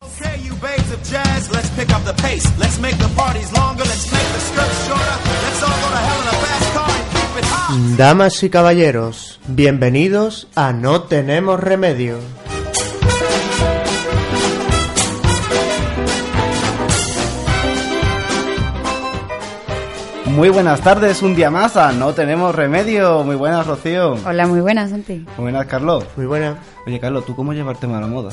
Okay, you babes of jazz, let's pick up the pace. Let's make the parties longer, let's make the skirts shorter. Let's all go to hell in a fast car and keep it hot. Damas y caballeros, bienvenidos a No Tenemos Remedio. Muy buenas tardes, un día más a No Tenemos Remedio. Muy buenas, Rocío. Hola, muy buenas, Santi. Muy buenas, Carlos. Muy buena. Oye, Carlos, ¿tú cómo llevas el tema de la moda?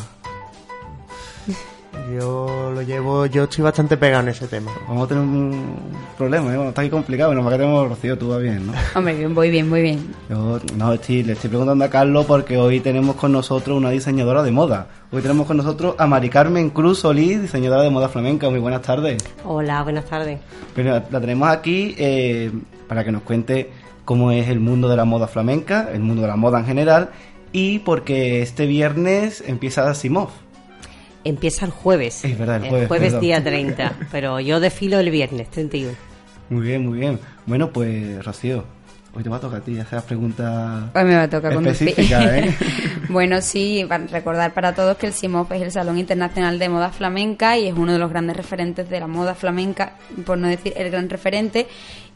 Yo lo llevo, yo estoy bastante pegado en ese tema. Vamos a tener un problema, ¿eh? Bueno, está aquí complicado, pero más que tenemos Rocío, tú vas bien, ¿no? Hombre, bien, voy bien, muy bien. Yo no, estoy- le estoy preguntando a Carlos porque hoy tenemos con nosotros una diseñadora de moda. Hoy tenemos con nosotros a Mari Carmen Cruz Solís, diseñadora de moda flamenca. Muy buenas tardes. Hola, buenas tardes. Pero la la tenemos aquí eh, para que nos cuente cómo es el mundo de la moda flamenca, el mundo de la moda en general, y porque este viernes empieza Simov. Empieza el jueves. Es verdad, el jueves, perdón. día 30, pero yo desfilo el viernes 31. Muy bien, muy bien. Bueno, pues Rocío, hoy te va a tocar a ti hacer las preguntas Hoy me va a tocar conducir. específicas, ¿eh? bueno, sí, recordar para todos que el CIMOP es el Salón Internacional de Moda Flamenca y es uno de los grandes referentes de la moda flamenca, por no decir el gran referente.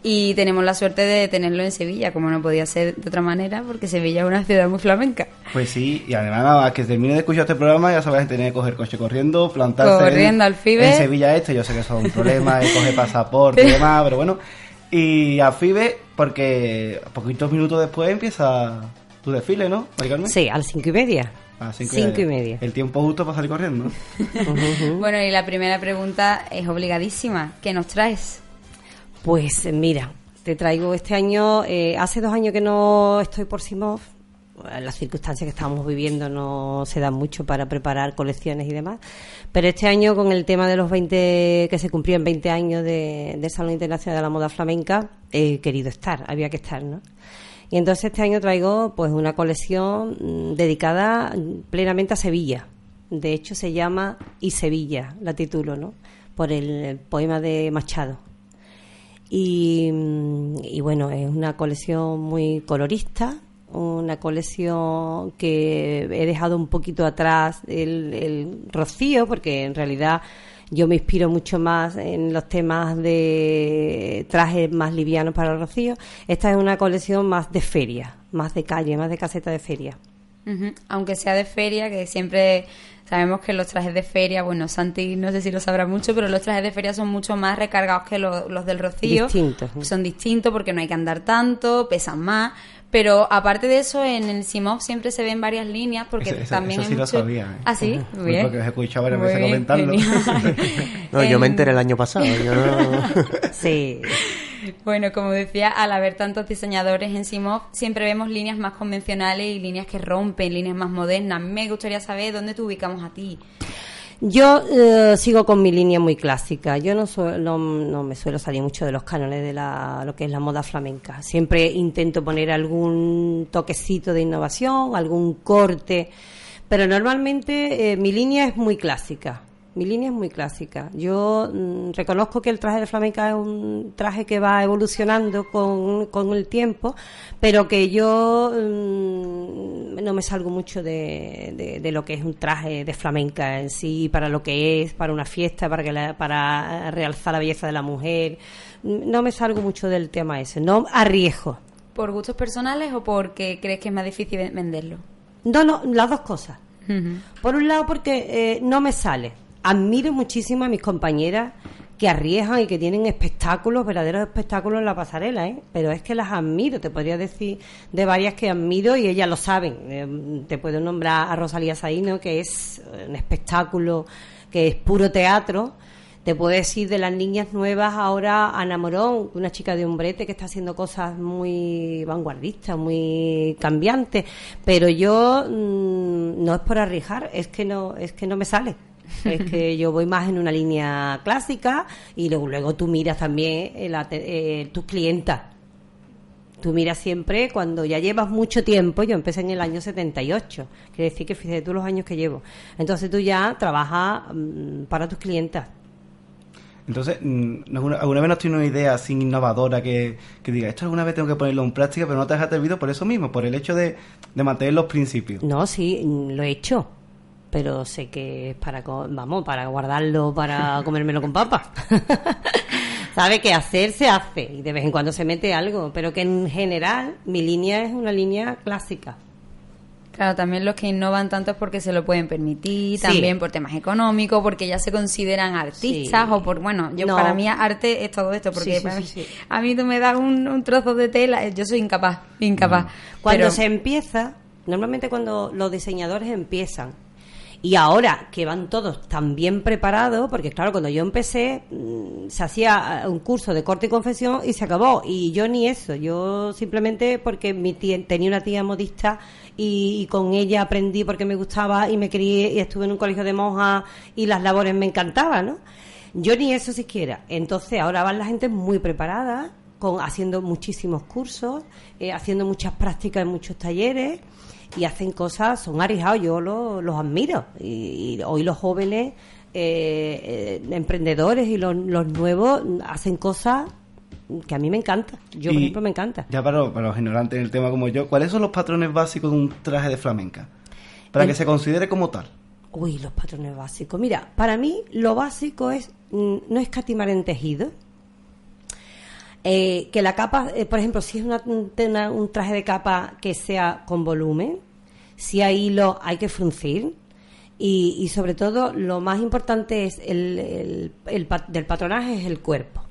Y tenemos la suerte de tenerlo en Sevilla, como no podía ser de otra manera, porque Sevilla es una ciudad muy flamenca. Pues sí, y además nada más que termine de escuchar este programa ya sabes tener que coger coche corriendo, plantarse Corriendo en, al FIBE. en Sevilla Este, yo sé que eso es un problema, de coger pasaporte y demás, pero bueno. Y a FIBE, porque a poquitos minutos después empieza tu desfile, ¿no, Carmen? Sí, a las cinco y media. Cinco Cinco y media. El tiempo justo para salir corriendo, ¿no? Bueno, y la primera pregunta es obligadísima. ¿Qué nos traes? Pues eh, mira, te traigo este año, eh, hace dos años que no estoy por Simov, eh, las circunstancias que estamos viviendo no se dan mucho para preparar colecciones y demás, pero este año con el tema de los 20, que se cumplían 20 años de, del Salón Internacional de la Moda Flamenca, he querido estar, había que estar, ¿no? Y entonces este año traigo pues una colección mm, dedicada plenamente a Sevilla. De hecho se llama Y Sevilla, la titulo, ¿no? Por el poema de Machado. Y, mm, y bueno, es una colección muy colorista, una colección que he dejado un poquito atrás el, rocío, porque en realidad yo me inspiro mucho más en los temas de trajes más livianos para el rocío. Esta es una colección más de feria, más de calle, más de caseta de feria. Aunque sea de feria, que siempre sabemos que los trajes de feria, bueno, Santi no sé si lo sabrá mucho, pero los trajes de feria son mucho más recargados que lo- los del Rocío. Distintos. Son distintos porque no hay que andar tanto, pesan más. Pero aparte de eso, en el Simov siempre se ven varias líneas porque Eso- eso- también eso sí lo mucho... sabía, ¿eh? Ah, sí, Ujú. bien. Porque os he escuchado varias Muy veces comentarlo. No, yo me enteré el año pasado. Yo. Sí, Bueno, como decía, al haber tantos diseñadores en Simov, siempre vemos líneas más convencionales y líneas que rompen, líneas más modernas. Me gustaría saber dónde te ubicamos a ti. Yo eh, sigo con mi línea muy clásica. Yo no, no me suelo salir mucho de los cánones de la, lo que es la moda flamenca. Siempre intento poner algún toquecito de innovación, algún corte, pero normalmente eh, mi línea es muy clásica. Mi línea es muy clásica. Yo mm, reconozco que el traje de flamenca es un traje que va evolucionando con, con el tiempo, pero que yo mm, no me salgo mucho de, de- de lo que es un traje de flamenca en sí, para lo que es, para una fiesta, para, que la- para realzar la belleza de la mujer. No me salgo mucho del tema ese, no arriesgo. ¿Por gustos personales o porque crees que es más difícil ven- venderlo? No, no, las dos cosas. Por un lado, porque eh, no me sale. Admiro muchísimo a mis compañeras que arriesgan y que tienen espectáculos, verdaderos espectáculos en la pasarela, ¿eh? Pero es que las admiro, te podría decir de varias que admiro y ellas lo saben. Eh, te puedo nombrar a Rosalía Saíno, que es un espectáculo que es puro teatro. Te puedo decir de las niñas nuevas ahora Ana Morón, una chica de Umbrete que está haciendo cosas muy vanguardistas, muy cambiantes, pero yo mm, no es por arriesgar, es que no es que no me sale. Es que yo voy más en una línea clásica y luego, luego tú miras también eh, la te- eh, tus clientas. Tú miras siempre cuando ya llevas mucho tiempo, yo empecé en el año 78, quiere decir que fíjate tú los años que llevo. Entonces tú ya trabajas mm, para tus clientas. Entonces, mm, ¿alguna, vez no tenido una idea así innovadora que, que diga, esto alguna vez tengo que ponerlo en práctica, pero no te has atrevido por eso mismo, por el hecho de, de mantener los principios? No, sí, mm, lo he hecho, pero sé que es para, vamos, para guardarlo, para comérmelo con papas. Sabe que hacer se hace y de vez en cuando se mete algo, pero que en general mi línea es una línea clásica. Claro, también los que innovan tanto es porque se lo pueden permitir, Sí. también por temas económicos, porque ya se consideran artistas Sí. o por, bueno, yo No. para mí arte es todo esto, porque Sí, para mí- a mí tú me das un, un trozo de tela, eh, yo soy incapaz, incapaz. Cuando Pero- se empieza, normalmente cuando los diseñadores empiezan, y ahora que van todos tan bien preparados, porque claro, cuando yo empecé mm, se hacía eh, un curso de corte y confección y se acabó. Y yo ni eso, yo simplemente porque mi tía, tenía una tía modista y, y con ella aprendí porque me gustaba y me crié y estuve en un colegio de monjas y las labores me encantaban, ¿no? Yo ni eso siquiera. Entonces ahora van la gente muy preparada, con, haciendo muchísimos cursos, eh, haciendo muchas prácticas en muchos talleres y hacen cosas, son arriesgados, yo lo- los admiro. Y, y hoy los jóvenes eh, eh, emprendedores y los, los nuevos hacen cosas que a mí me encanta. Yo, por Y ejemplo, me encanta. Ya para, para los ignorantes en el tema como yo, ¿cuáles son los patrones básicos de un traje de flamenca? Para El- que se considere como tal. Uy, los patrones básicos. Mira, para mí lo básico es mm, no escatimar en tejido. Eh, que la capa, eh, por ejemplo, si es una- una- un traje de capa que sea con volumen, si hay hilo hay que fruncir. Y, y sobre todo, lo más importante es el, el- el del patronaje es el cuerpo.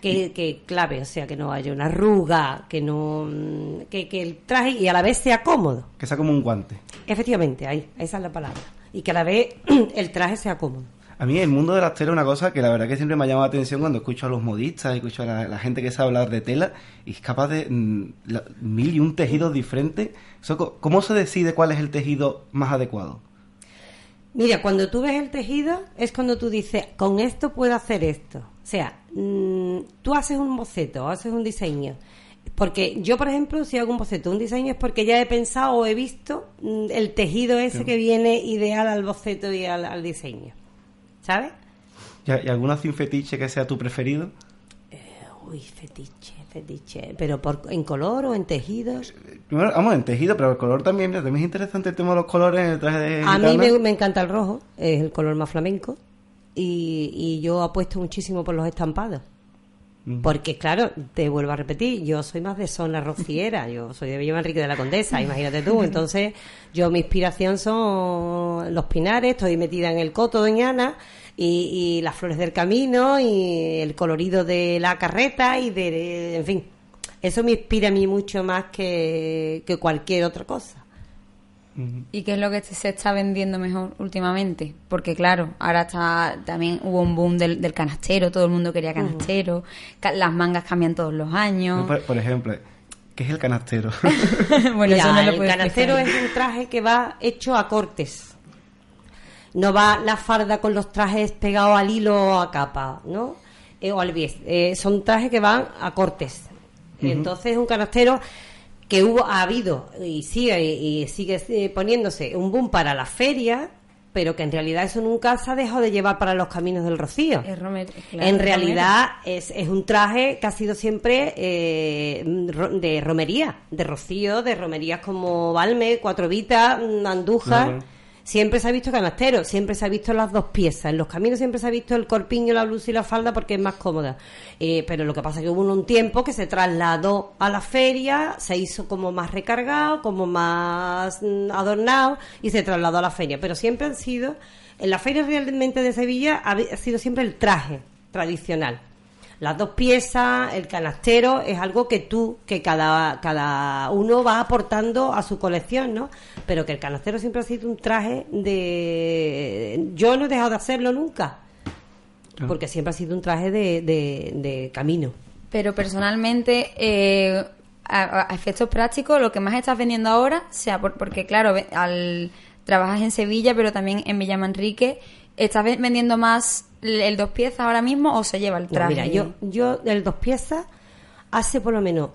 Que, que clave, o sea, que no haya una arruga, que no mm, que, que el traje y a la vez sea cómodo. Que sea como un guante. Efectivamente, ahí, esa es la palabra. Y que a la vez el traje sea cómodo. A mí el mundo de las telas es una cosa que la verdad que siempre me ha llamado la atención cuando escucho a los modistas, escucho a la, la gente que sabe hablar de tela y es capaz de mm, la- mil y un tejidos diferentes. ¿Cómo se decide cuál es el tejido más adecuado? Mira, cuando tú ves el tejido es cuando tú dices, con esto puedo hacer esto. O sea, mm, tú haces un boceto, haces un diseño. Porque yo, por ejemplo, si hago un boceto, un diseño es porque ya he pensado o he visto mm, el tejido ese que viene ideal al boceto y al, al diseño. ¿Sabes? ¿Y, alguna un fetiche que sea tu preferido? Uy, fetiche, fetiche. ¿Pero por, en color o en tejidos? Primero, vamos, en tejido, pero el color también, también es interesante el tema de los colores en el traje de A mí me, me encanta el rojo, es el color más flamenco. Y, y yo apuesto muchísimo por los estampados. Porque, claro, te vuelvo a repetir, yo soy más de zona rociera, yo soy de Villa Enrique de la Condesa, imagínate tú. Entonces, yo mi inspiración son los pinares, estoy metida en el coto doñana y, y las flores del camino y el colorido de la carreta y de, en fin, eso me inspira a mí mucho más que, que cualquier otra cosa. ¿Y qué es lo que se está vendiendo mejor últimamente? Porque claro, ahora está también hubo un boom del, del canastero, todo el mundo quería canastero, ca- las mangas cambian todos los años. Por, por ejemplo, ¿qué es el canastero? bueno, Mira, eso no lo el canastero explicar. es un traje que va hecho a cortes. No va la farda con los trajes pegados al hilo o a capa, ¿no? Eh, o al bies. Eh, son trajes que van a cortes. Entonces es un canastero que hubo, ha habido y sigue y sigue eh, poniéndose un boom para la feria, pero que en realidad eso nunca se ha dejado de llevar para los caminos del Rocío. Es romer- claro, en realidad es, es un traje que ha sido siempre eh, de romería, de rocío, de romerías como Balme, Cuatro Vitas, Andújar. Claro. Siempre se ha visto canastero, siempre se ha visto las dos piezas. En los caminos siempre se ha visto el corpiño, la blusa y la falda porque es más cómoda. Eh, pero lo que pasa es que hubo un tiempo que se trasladó a la feria, se hizo como más recargado, como más mm, adornado y se trasladó a la feria. Pero siempre han sido, en la feria realmente de Sevilla ha ha sido siempre el traje tradicional. Las dos piezas, el canastero, es algo que tú, que cada, cada uno va aportando a su colección, ¿no? Pero que el canastero siempre ha sido un traje de... Yo no he dejado de hacerlo nunca. porque siempre ha sido un traje de, de- de camino. Pero personalmente, eh, a, a efectos prácticos, lo que más estás vendiendo ahora, sea por- porque claro, al trabajas en Sevilla, pero también en Villa Manrique, ¿estás ve- vendiendo más el, dos piezas ahora mismo o se lleva el No, traje? mira, yo, yo del dos piezas hace por lo menos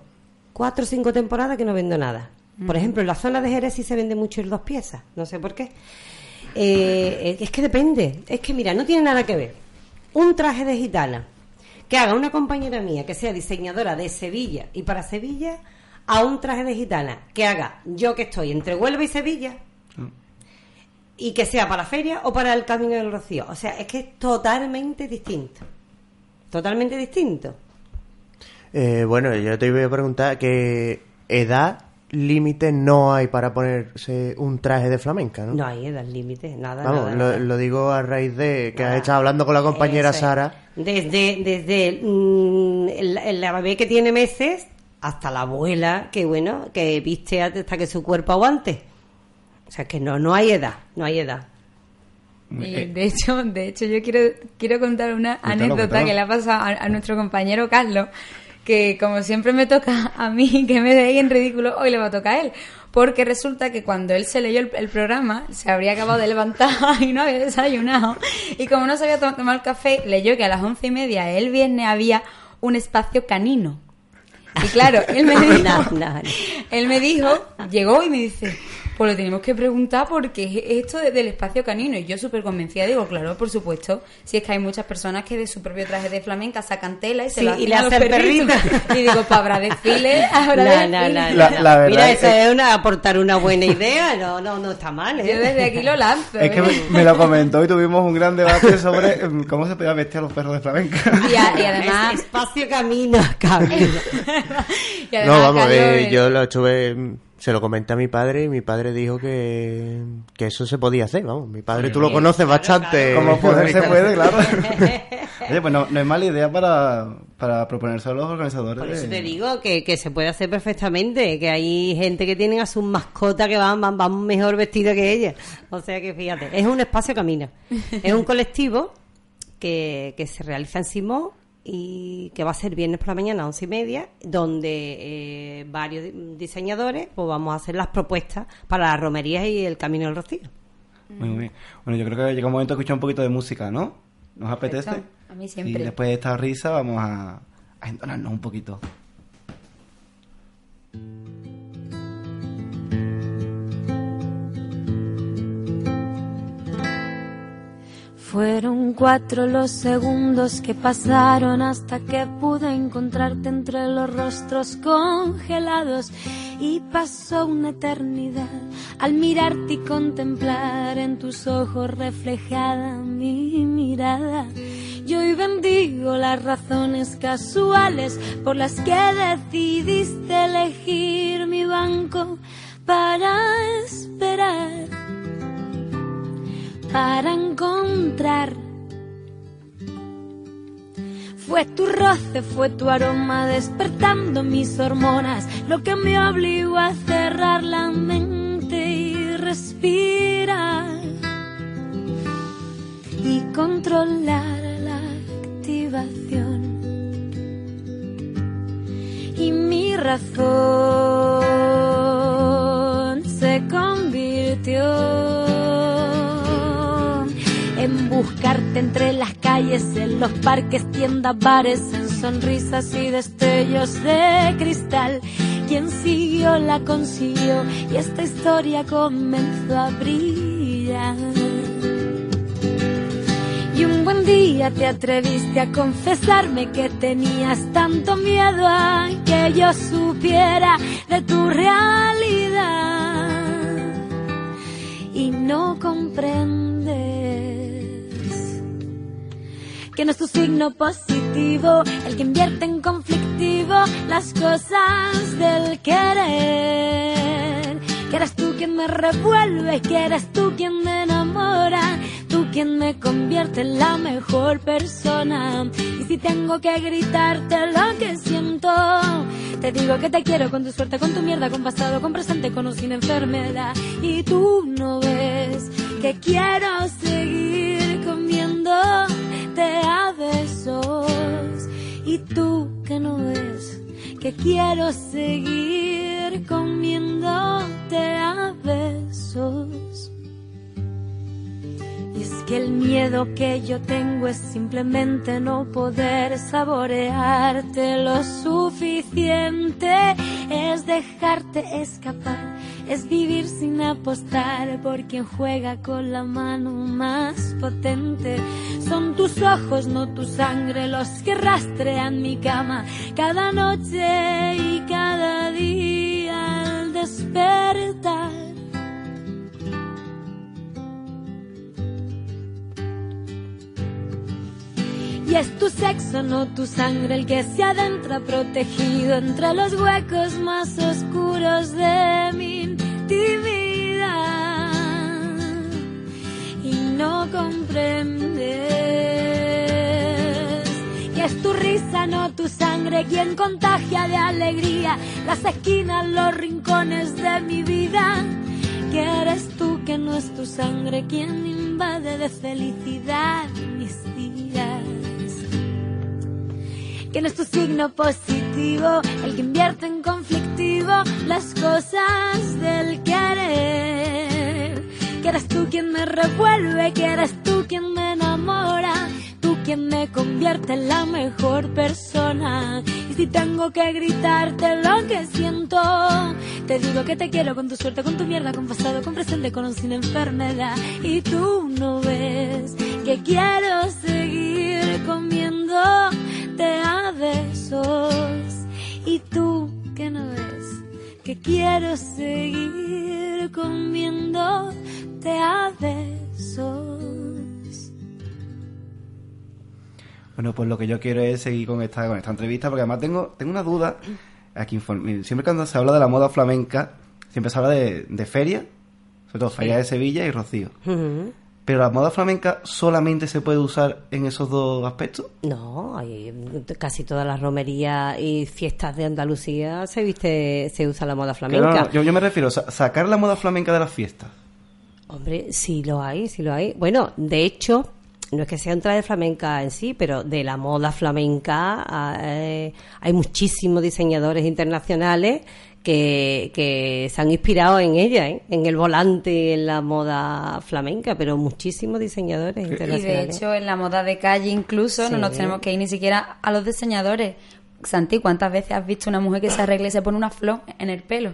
cuatro o cinco temporadas que no vendo nada. Por ejemplo, en la zona de Jerez sí se vende mucho el dos piezas, no sé por qué. Eh, es que depende, es que mira, no tiene nada que ver. Un traje de gitana que haga una compañera mía que sea diseñadora de Sevilla y para Sevilla, a un traje de gitana que haga yo que estoy entre Huelva y Sevilla y que sea para la feria o para el Camino del Rocío. O sea, es que es totalmente distinto. Totalmente distinto. Eh, bueno, yo te iba a preguntar qué edad límite no hay para ponerse un traje de flamenca, ¿no? No hay edad límite, nada. Vamos, nada, lo, nada. lo digo a raíz de que Nada. has estado hablando con la compañera es. Sara. Desde, desde mm, el- la bebé que tiene meses hasta la abuela que, bueno, que viste hasta que su cuerpo aguante. O sea, que no, no hay edad, no hay edad. Y de hecho, de hecho yo quiero, quiero contar una Cuéntalo, anécdota cuéntalo. que le ha pasado a, a nuestro compañero Carlos, que como siempre me toca a mí que me deje en ridículo, hoy le va a tocar a él. Porque resulta que cuando él se leyó el, el programa, se habría acabado de levantar y no había desayunado. Y como no se había to- tomado el café, leyó que a las once y media el viernes había un espacio canino. Y claro, él me dijo, No, no, no. él me dijo, llegó y me dice, pues lo tenemos que preguntar porque es esto de- del espacio canino. Y yo súper convencida digo, claro, por supuesto, si es que hay muchas personas que de su propio traje de flamenca sacan tela y se Sí, lo y hacen le a los hacen perritos. perritos. Y digo, pues habrá desfile, habrá No, desfile. no, no, La- no. la verdad Mira, es- eso es una, aportar una buena idea, no, no, no está mal, ¿eh? Yo desde aquí lo lanzo. Es que ¿eh? me, me lo comentó y tuvimos un gran debate sobre em, cómo se podía vestir a los perros de flamenca. Y, a- y además, Es espacio camino, camino. y además No, vamos, eh, yo lo estuve, se lo comenté a mi padre y mi padre dijo que, que eso se podía hacer, vamos. Mi padre, tú lo conoces bastante. Como poder se puede, claro. Oye, pues no, no es mala idea para, para proponerse a los organizadores. Por eso de- te digo que, que se puede hacer perfectamente, que hay gente que tienen a sus mascotas que van, van, van mejor vestidas que ella. O sea que fíjate, es un espacio camino. Es un colectivo que, que se realiza en Simón y que va a ser viernes por la mañana a once y media, donde eh, varios di- diseñadores pues vamos a hacer las propuestas para las romerías y el camino del rocío. Muy bien. Bueno, yo creo que llega un momento de escuchar un poquito de música, ¿no? ¿Nos apetece? Perfecto. A mí siempre. Y después de esta risa vamos a, a entonarnos un poquito. Fueron cuatro los segundos que pasaron hasta que pude encontrarte entre los rostros congelados y pasó una eternidad al mirarte y contemplar en tus ojos reflejada mi mirada. Yo hoy bendigo las razones casuales por las que decidiste elegir mi banco para esperar para encontrar. Fue tu roce, fue tu aroma despertando mis hormonas, lo que me obligó a cerrar la mente y respirar y controlar la activación. Y mi razón buscarte entre las calles, en los parques, tiendas, bares, en sonrisas y destellos de cristal. Quien siguió la consiguió y esta historia comenzó a brillar. Y un buen día te atreviste a confesarme que tenías tanto miedo a que yo supiera de tu realidad y no comprendes que no es tu signo positivo el que invierte en conflictivo las cosas del querer. Que eres tú quien me revuelve, que eres tú quien me enamora, tú quien me convierte en la mejor persona. Y si tengo que gritarte lo que siento, te digo que te quiero con tu suerte, con tu mierda, con pasado, con presente, con o sin enfermedad. Y tú no ves que quiero seguir comiendo a besos y tú que no ves que quiero seguir comiéndote a besos. Y es que el miedo que yo tengo es simplemente no poder saborearte lo suficiente, es dejarte escapar, es vivir sin apostar por quien juega con la mano más potente. Son tus ojos, no tu sangre, los que rastrean mi cama cada noche y cada día al despertar. Y es tu sexo, no tu sangre, el que se adentra protegido entre los huecos más oscuros de mi intimidad. Y no comprendes que es tu risa, no tu sangre, quien contagia de alegría las esquinas, los rincones de mi vida. Que eres tú, que no es tu sangre, quien invade de felicidad que no es tu signo positivo, el que invierte en conflictivo las cosas del querer. Que eres tú quien me revuelve, que eres tú quien me enamora, tú quien me convierte en la mejor persona. Y si tengo que gritarte lo que siento, te digo que te quiero con tu suerte, con tu mierda, con pasado, con presente, con o sin enfermedad. Y tú no ves que quiero seguir comiendo te a besos y tú que no ves que quiero seguir comiéndote a besos. Bueno, pues lo que yo quiero es seguir con esta, con esta entrevista, porque además tengo, tengo una duda. Aquí siempre cuando se habla de la moda flamenca, siempre se habla de, de feria, sobre todo feria de Sevilla y Rocío. Pero la moda flamenca solamente se puede usar en esos dos aspectos. No, hay casi todas las romerías y fiestas de Andalucía se viste, se usa la moda flamenca. no, no, yo, yo me refiero a sa- sacar la moda flamenca de las fiestas. Hombre, sí lo hay, sí lo hay. Bueno, de hecho, no es que sea un traje flamenca en sí, pero de la moda flamenca eh, hay muchísimos diseñadores internacionales que, que se han inspirado en ella, ¿eh? en el volante en la moda flamenca, pero muchísimos diseñadores Y de internacionales. hecho, en la moda de calle incluso no nos tenemos que ir ni siquiera a los diseñadores. Santi, ¿cuántas veces has visto una mujer que se arregla y se pone una flor en el pelo?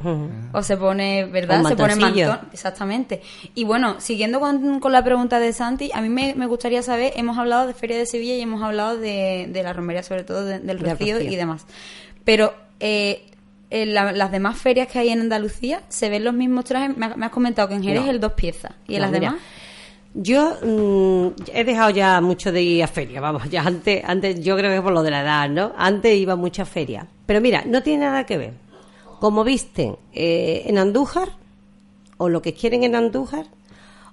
O se pone, ¿verdad? Un Se pone mantón. Exactamente. Y bueno, siguiendo con, con la pregunta de Santi, a mí me, me gustaría saber, hemos hablado de Feria de Sevilla y hemos hablado de, de la romería, sobre todo de- del Rocío, y demás. Pero eh, en la- las demás ferias que hay en Andalucía, ¿se ven los mismos trajes? Me, ha- me has comentado que en Jerez No. el dos piezas. ¿Y en No, las mira, demás? Yo mm, he dejado ya mucho de ir a feria, vamos, ya antes, antes yo creo que por lo de la edad, ¿no? Antes iba mucho a feria. Pero mira, no tiene nada que ver. Como visten eh, en Andújar, o lo que quieren en Andújar,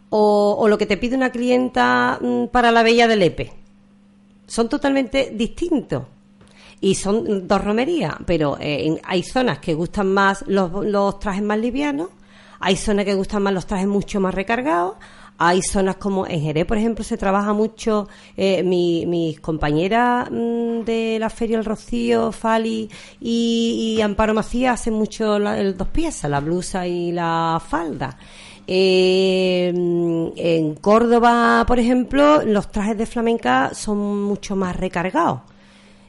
o, o lo que te pide una clienta mm, para la Bella de Lepe. Son totalmente distintos. Y son dos romerías, pero eh, hay zonas que gustan más los, los trajes más livianos, hay zonas que gustan más los trajes mucho más recargados, hay zonas como en Jerez, por ejemplo, se trabaja mucho, eh, mi- mis compañeras mm, de la Feria El Rocío, Fali y, y Amparo Macías hacen mucho la- el dos piezas, la blusa y la falda. Eh, en Córdoba, por ejemplo, los trajes de flamenca son mucho más recargados.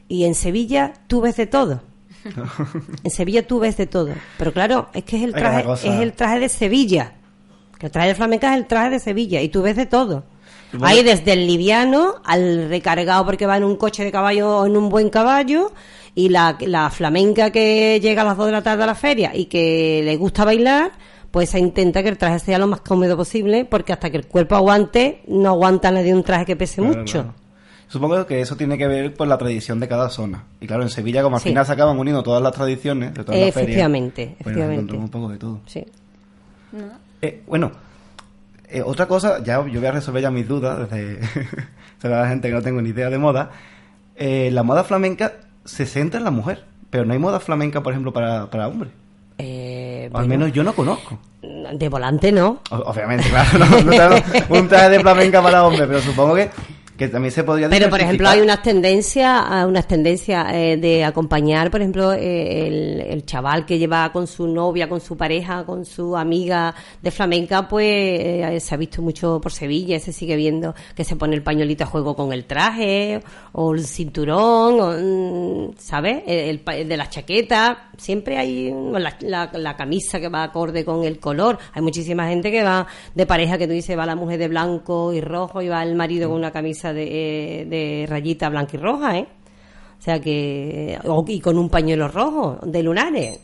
Y en Sevilla tú ves de todo. en Sevilla tú ves de todo. Pero claro, es que es el traje, es el traje de Sevilla. El traje de flamenca es el traje de Sevilla y tú ves de todo. Supongo- Hay desde el liviano al recargado porque va en un coche de caballo o en un buen caballo y la, la flamenca que llega a las 2 de la tarde a la feria y que le gusta bailar, pues se intenta que el traje sea lo más cómodo posible porque hasta que el cuerpo aguante, no aguanta nadie un traje que pese Claro, mucho. claro. Supongo que eso tiene que ver con la tradición de cada zona. Y claro, en Sevilla, como al Sí. final se acaban uniendo todas las tradiciones de todas las ferias. Efectivamente, pues efectivamente. encontramos un poco de todo. Sí. Eh, bueno, eh, otra cosa, ya yo voy a resolver ya mis dudas, desde de la gente que no tengo ni idea de moda. Eh, la moda flamenca se centra en la mujer, pero no hay moda flamenca, por ejemplo, para, para hombres. Eh, O al bueno, menos yo no conozco. de volante no. O- obviamente, claro, no, no un traje de flamenca para hombres, pero supongo que, que también se podría Pero por ejemplo hay unas tendencias, unas tendencias eh, de acompañar, por ejemplo, eh, el, el chaval que lleva con su novia, con su pareja, con su amiga de flamenca, pues eh, se ha visto mucho por Sevilla, se sigue viendo que se pone el pañuelito a juego con el traje o el cinturón, o, mm, ¿sabes? El, el de la chaqueta, siempre hay la, la- la camisa que va acorde con el color. Hay muchísima gente que va de pareja que tú dices va la mujer de blanco y rojo y va el marido con una camisa de, de rayita blanca y roja, ¿eh? O sea que o- y con un pañuelo rojo de lunares.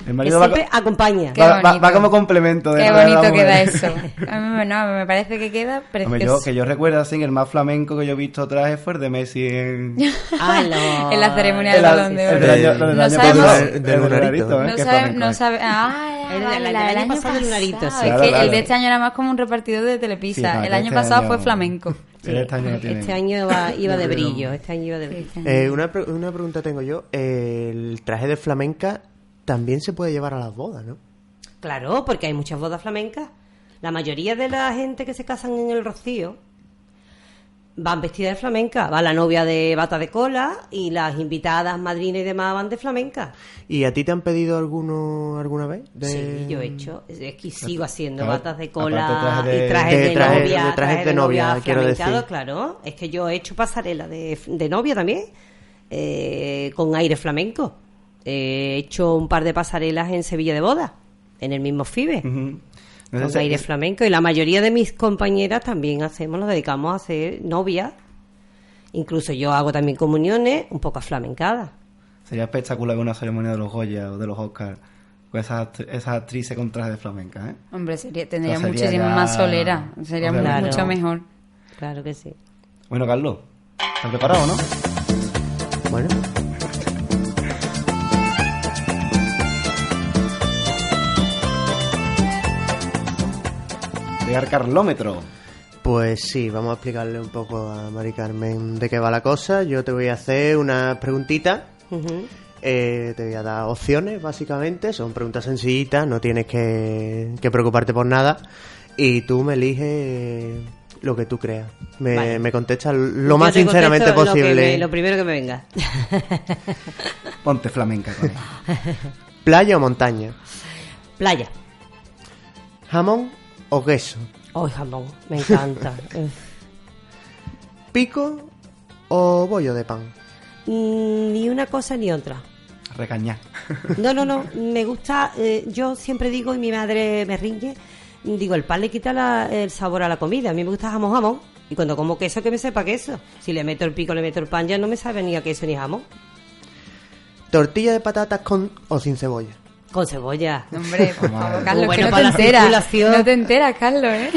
El Que marido va, siempre acompaña. Qué va- va- bonito. va como complemento de Qué de bonito queda eso. A mí me- no, me parece que queda Hombre, precioso. yo, que yo recuerdo así, el más flamenco que yo he visto traje fue el de Messi en... Ah, no. En la ceremonia el del balón de el oro. No sabemos- Del- lunarito, ¿eh? No sabe, no. Ah, El año pasado, el lunarito, sí. Es que el de este año era más como un repartidor de Telepisa. El que año este pasado fue flamenco. Sí, este año no tiene. Este año iba, iba de brillo, este año iba de brillo. Eh, una, una pregunta tengo yo. El traje de flamenca también se puede llevar a las bodas, ¿no? Claro, porque hay muchas bodas flamencas. La mayoría de la gente que se casan en el Rocío van vestidas de flamenca. Va la novia de bata de cola y las invitadas, madrinas y demás van de flamenca. ¿Y a ti te han pedido alguno alguna vez? De- Sí, yo he hecho. Es que sigo haciendo batas de cola trajes de- y trajes de de, traje- novia. de trajes de novia, quiero decir. Claro, es que yo he hecho pasarela de, de novia también, eh, con aire flamenco. He hecho un par de pasarelas en Sevilla de boda, en el mismo FIBE. Sé con si- aire flamenco y la mayoría de mis compañeras también hacemos, nos dedicamos a hacer novias. Incluso yo hago también comuniones un poco flamencadas. Sería espectacular ver una ceremonia de los Goya o de los Oscars con esas, esas actrices con trajes de flamenca, ¿eh? Hombre, sería, tendría sería muchísima ya- más solera. Sería Claro. mucho mejor. Claro que sí. Bueno, Carlos, ¿estás preparado, no? Bueno, Llegar Carlómetro. pues sí, vamos a explicarle un poco a Mari Carmen de qué va la cosa. Yo te voy a hacer unas preguntitas. Ujú. Eh, te voy a dar opciones, básicamente. Son preguntas sencillitas, no tienes que, que preocuparte por nada. Y tú me eliges lo que tú creas. Me, Vale. me contestas lo Yo más te sinceramente lo posible. me- lo primero que me venga. Ponte flamenca con él. ¿Playa o montaña? Playa. ¿Jamón o queso? Ay, jamón, me encanta. Uf. ¿Pico o bollo de pan? Mm, ni una cosa ni otra. Recañar. No, no, no. Me gusta, eh, yo siempre digo, y mi madre me riñe, digo, el pan le quita la- el sabor a la comida. A mí me gusta jamón, jamón. Y cuando como queso, que me sepa queso. Si le meto el pico, le meto el pan, ya no me sabe ni a queso ni jamón. ¿Tortilla de patatas con o sin cebolla? Con cebolla. Hombre, por favor, Carlos, Bueno, que no para te la enteras. circulación. No te enteras, Carlos, ¿eh?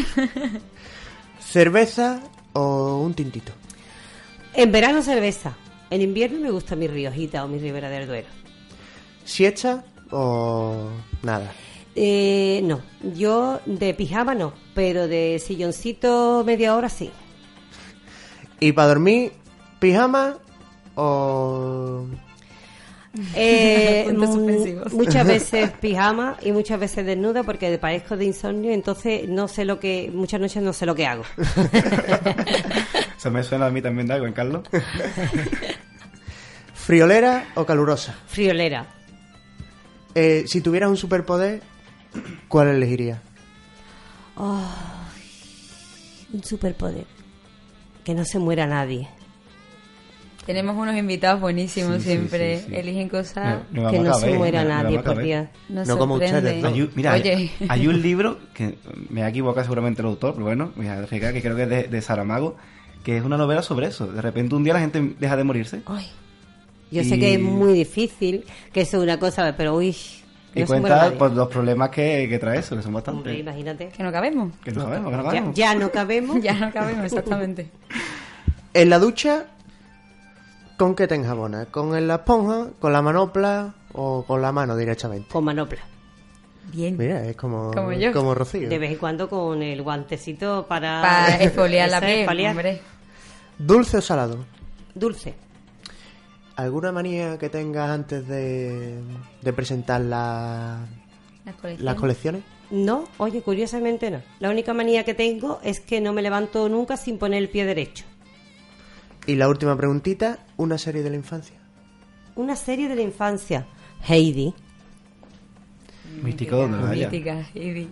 ¿Cerveza o un tintito? En verano cerveza. En invierno me gusta mi riojita o mi ribera del Duero. ¿Siesta o nada? Eh, no, yo de pijama no, pero de silloncito media hora sí. ¿Y para dormir, pijama o...? Eh, muchas veces pijama y muchas veces desnuda porque padezco de insomnio, entonces no sé lo que, muchas noches no sé lo que hago. Eso me suena a mí también de algo, ¿eh, Carlos? ¿Friolera o calurosa? Friolera. Eh, si tuvieras un superpoder, ¿cuál elegirías? Un superpoder. Que no se muera nadie. Tenemos unos invitados buenísimos Sí, siempre. sí, sí. Eligen cosas. Que no a se muera nadie, por. Dios. No como ustedes. Hay un- mira, hay- Oye, hay, un libro que me ha equivocado seguramente el autor, pero bueno, voy a explicar que creo que es de, de Saramago, que es una novela sobre eso. De repente un día la gente deja de morirse Ay. Yo Y- sé que es muy difícil, que eso es una cosa, pero uy, y no cuenta pues, los problemas que, que trae eso, que son Hombre, bastantes. imagínate. que no cabemos. Que no sabemos, que no Ya, sabemos. ya no cabemos. Ya no cabemos, exactamente. En la ducha, ¿con qué te enjabonas? ¿Con la esponja, con la manopla o con la mano directamente? Con manopla. Bien. Mira, es como, Como yo. como Rocío. De vez en cuando con el guantecito para... Para exfoliar la piel, hombre. ¿Dulce o salado? Dulce. ¿Alguna manía que tengas antes de, de presentar la- Las colecciones. las colecciones? No, oye, curiosamente no. La única manía que tengo es que no me levanto nunca sin poner el pie derecho. Y la última preguntita, una serie de la infancia. Una serie de la infancia. Heidi. Místico donde vaya. Mítica, Heidi.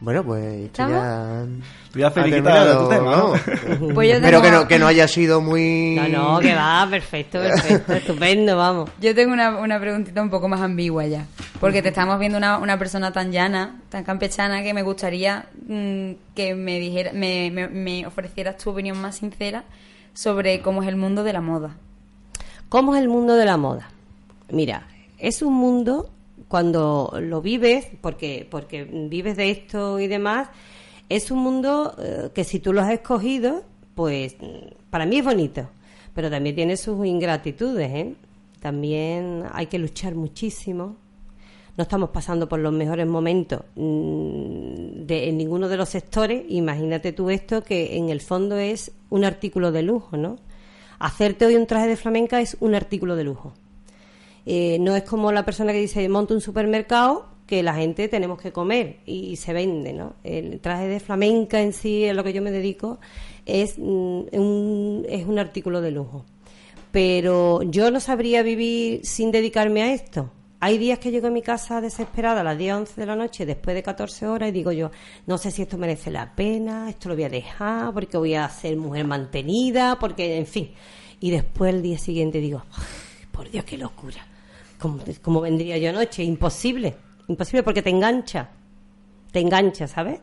Bueno, pues ya... Tú ya ha finiquitado terminado, tu tema, ¿no? ¿no? Pues yo Pero que no, que no haya sido muy... No, no, que va, perfecto, perfecto, estupendo, vamos. Yo tengo una, una preguntita un poco más ambigua ya. Porque te estamos viendo una, una persona tan llana, tan campechana, que me gustaría mm, que me, dijera, me, me- me ofrecieras tu opinión más sincera sobre cómo es el mundo de la moda. ¿Cómo es el mundo de la moda? Mira, es un mundo cuando lo vives, porque, porque vives de esto y demás, es un mundo eh, que si tú lo has escogido, pues mm, para mí es bonito, pero también tiene sus ingratitudes, ¿eh? También hay que luchar muchísimo. No estamos pasando por los mejores momentos mm, de, en ninguno de los sectores. Imagínate tú esto que en el fondo es un artículo de lujo, ¿no? Hacerte hoy un traje de flamenca es un artículo de lujo. Eh, no es como la persona que dice monta un supermercado que la gente tenemos que comer y se vende, ¿no? El traje de flamenca en sí, a lo que yo me dedico, es, mm, un, es un artículo de lujo. Pero yo no sabría vivir sin dedicarme a esto. Hay días que llego a mi casa desesperada a las 10, 11 de la noche, después de 14 horas, y digo yo, no sé si esto merece la pena, esto lo voy a dejar, porque voy a ser mujer mantenida, porque, en fin. Y después el día siguiente digo, "Ay, por Dios, qué locura. ¿Cómo, cómo vendría yo anoche? Imposible. Imposible porque te engancha. Te engancha, ¿sabes?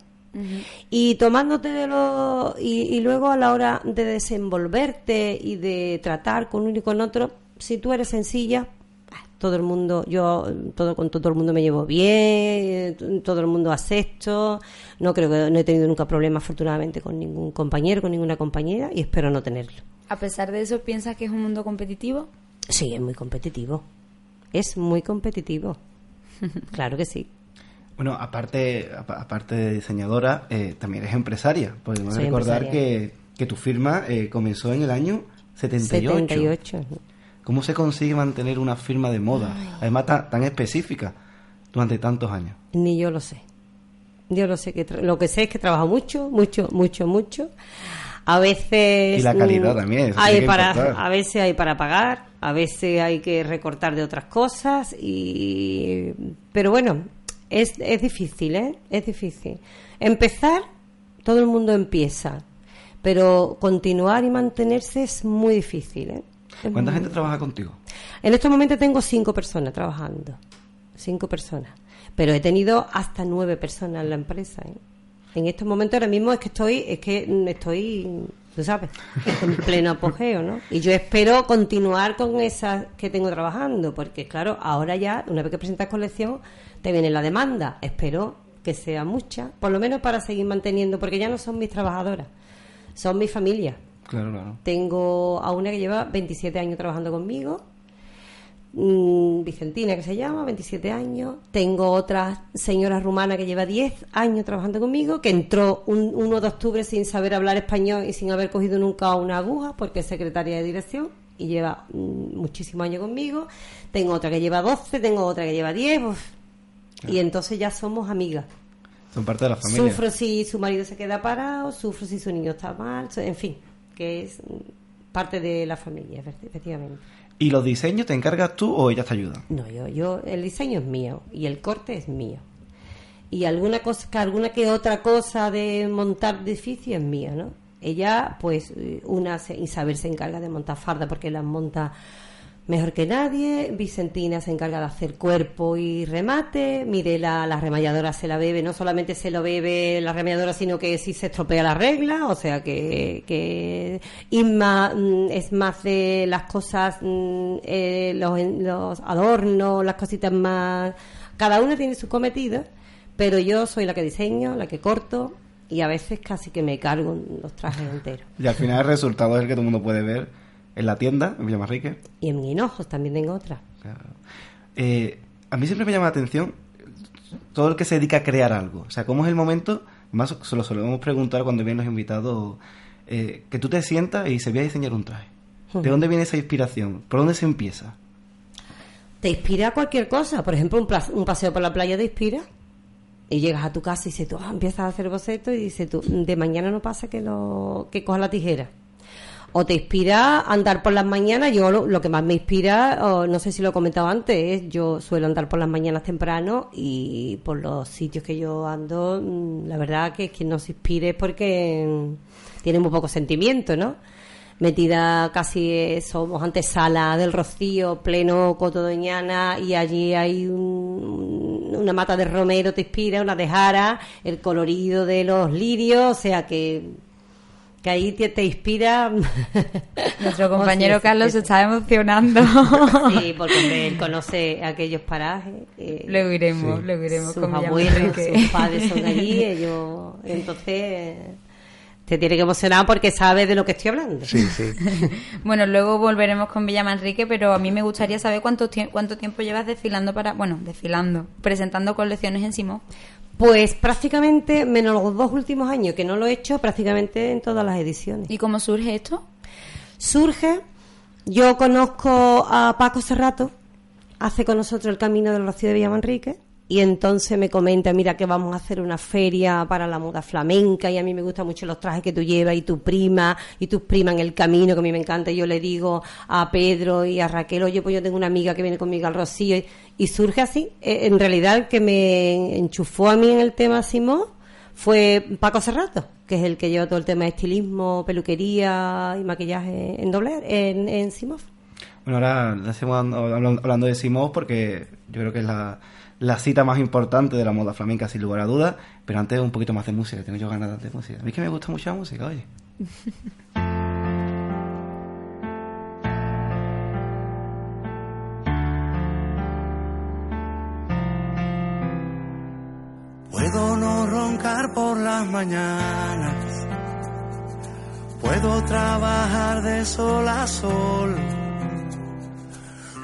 Y tomándote de lo. Y, y luego a la hora de desenvolverte y de tratar con uno y con otro, si tú eres sencilla, todo el mundo, yo todo con todo el mundo me llevo bien, todo el mundo acepto, no creo que no he tenido nunca problemas afortunadamente con ningún compañero, con ninguna compañera y espero no tenerlo. A pesar de eso, ¿piensas que es un mundo competitivo? Sí, es muy competitivo. Es muy competitivo. claro que sí. Bueno, aparte, apa- aparte de diseñadora, eh, también eres empresaria. Podemos Soy recordar empresaria. que, que tu firma eh, comenzó en el año 78. 78. ¿Cómo se consigue mantener una firma de moda, además tan, tan específica, durante tantos años? Ni yo lo sé. Yo lo sé que lo que sé es que trabajo mucho, mucho, mucho, mucho. A veces Y la calidad mm, también, hay para importar. a veces hay para pagar, a veces hay que recortar de otras cosas y pero bueno, es, es difícil, ¿eh? Es difícil. Empezar, todo el mundo empieza, pero continuar y mantenerse es muy difícil, ¿eh? ¿Cuánta gente trabaja contigo? en estos momentos tengo cinco personas trabajando. Cinco personas. Pero he tenido hasta nueve personas en la empresa. ¿eh? En estos momentos ahora mismo es que estoy, es que estoy, tú sabes, en pleno apogeo, ¿no? Y yo espero continuar con esas que tengo trabajando, porque claro, ahora ya, una vez que presentas colección, te viene la demanda. Espero que sea mucha, por lo menos para seguir manteniendo, porque ya no son mis trabajadoras, son mi familia. Claro, claro. Tengo a una que lleva 27 años trabajando conmigo, mm, Vicentina que se llama, 27 años. Tengo otra señora rumana que lleva 10 años trabajando conmigo, que entró un 1 de octubre sin saber hablar español y sin haber cogido nunca una aguja, porque es secretaria de dirección y lleva mm, muchísimos años conmigo. Tengo otra que lleva 12, tengo otra que lleva 10, uf. y entonces ya somos amigas. Son parte de la familia. Sufro si su marido se queda parado, sufro si su niño está mal, en fin, que es parte de la familia, efe- efectivamente. ¿Y los diseños te encargas tú o ellas te ayudan? No, yo, yo, el diseño es mío y el corte es mío. Y alguna cosa, alguna que otra cosa de montar edificio es mía, ¿no? Ella, pues, una, Isabel se encarga de montar farda porque las monta mejor que nadie. Vicentina se encarga de hacer cuerpo y remate. Mirela, la remalladora se la bebe. No solamente se lo bebe la remalladora, sino que si se estropea la regla. O sea que, que mm, es más de las cosas, mm, eh, los, los adornos, las cositas más. Cada una tiene su cometido, pero yo soy la que diseño, la que corto. Y a veces casi que me cargo los trajes enteros. Y al final el resultado es el que todo el mundo puede ver en la tienda, en Villamarrique. Y en Hinojos también tengo otra. Claro. Eh, a mí siempre me llama la atención todo el que se dedica a crear algo. O sea, ¿cómo es el momento? Más se lo solemos preguntar cuando vienen los invitados. eh, que tú te sientas y se voy a diseñar un traje. ¿De dónde viene esa inspiración? ¿Por dónde se empieza? Te inspira cualquier cosa. Por ejemplo, un paseo por la playa te inspira. Y llegas a tu casa y dices tú, ah, empiezas a hacer boceto y dices tú, de mañana no pasa que lo que coja la tijera. O te inspira andar por las mañanas. Yo lo, que más me inspira, o no sé si lo he comentado antes, es yo suelo andar por las mañanas temprano y por los sitios que yo ando, mm, la verdad que quien nos inspire es porque mm, tiene muy poco sentimiento, ¿no? Metida casi, eh, somos antesala del Rocío, pleno Coto Doñana, y allí hay un- una mata de romero, te inspira, una de jara, el colorido de los lirios, o sea que que ahí te, te inspira. Nuestro compañero sí, Carlos sí, se está emocionando. Sí, porque él conoce aquellos parajes. eh, Luego iremos, luego iremos sus con abuelos, Enrique. sus padres son allí, ellos. Entonces, te tiene que emocionar porque sabes de lo que estoy hablando. Sí, sí. Bueno, luego volveremos con Villamanrique, pero a mí me gustaría saber cuánto, tie- cuánto tiempo llevas desfilando para, bueno, desfilando, presentando colecciones en Simón. Pues prácticamente, menos los dos últimos años que no lo he hecho, prácticamente en todas las ediciones. ¿Y cómo surge esto? Surge, yo conozco a Paco Serrato, hace con nosotros el camino del Rocío de Villamanrique, y entonces me comenta, mira que vamos a hacer una feria para la moda flamenca, y a mí me gustan mucho los trajes que tú llevas, y tu prima, y tus primas en el camino, que a mí me encanta, y yo le digo a Pedro y a Raquel, oye, pues yo tengo una amiga que viene conmigo al Rocío, y, surge así. Eh, En realidad el que me enchufó a mí en el tema Simón fue Paco Serrato, que es el que lleva todo el tema de estilismo, peluquería y maquillaje en doble en, en Simov. Bueno, ahora hacemos hablando, hablando de Simov porque yo creo que es la, la cita más importante de la moda flamenca, sin lugar a dudas. Pero antes un poquito más de música, tengo yo ganas de música. A mí que me gusta mucho la música, oye. Puedo no roncar por las mañanas. Puedo trabajar de sol a sol.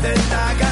triste esta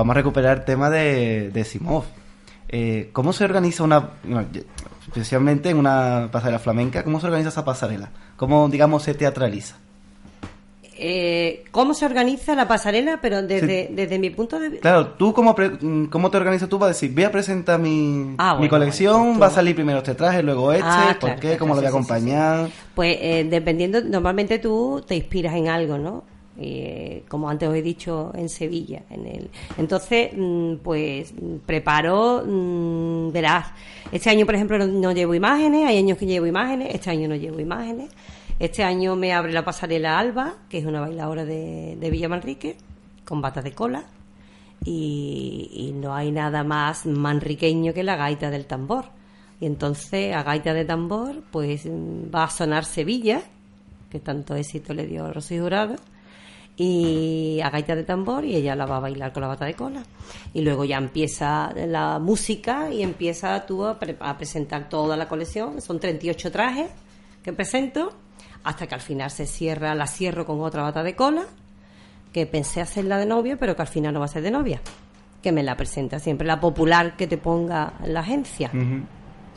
vamos a recuperar el tema de, de Simov. Eh, ¿Cómo se organiza una, especialmente en una pasarela flamenca, cómo se organiza esa pasarela? ¿Cómo, digamos, se teatraliza? Eh, ¿Cómo se organiza la pasarela? Pero desde, Sí. desde mi punto de vista... Claro, ¿tú cómo, pre- mm, cómo te organizas tú para decir, voy a presentar mi, Ah, mi colección, bueno, va a salir primero este traje, luego este, Ah, ¿por claro, qué? claro, ¿Cómo lo voy a sí, sí, acompañar? Pues eh, dependiendo, normalmente tú te inspiras en algo, ¿no? Eh, como antes os he dicho en Sevilla, en el, entonces mm, pues preparo, mm, verás, este año por ejemplo no, llevo imágenes, hay años que llevo imágenes, este año no llevo imágenes, este año me abre la pasarela Alba, que es una bailadora de, Villa Manrique, con batas de cola, y, no hay nada más manriqueño que la gaita del tambor. Y entonces a gaita de tambor pues mm, va a sonar Sevilla, que tanto éxito le dio Rocío Jurado, y a gaita de tambor y ella la va a bailar con la bata de cola. Y luego ya empieza la música y empieza tú a, pre- a presentar toda la colección. Son 38 trajes que presento hasta que al final se cierra, la cierro con otra bata de cola que pensé hacerla de novia, pero que al final no va a ser de novia. Que me la presenta siempre la popular que te ponga la agencia.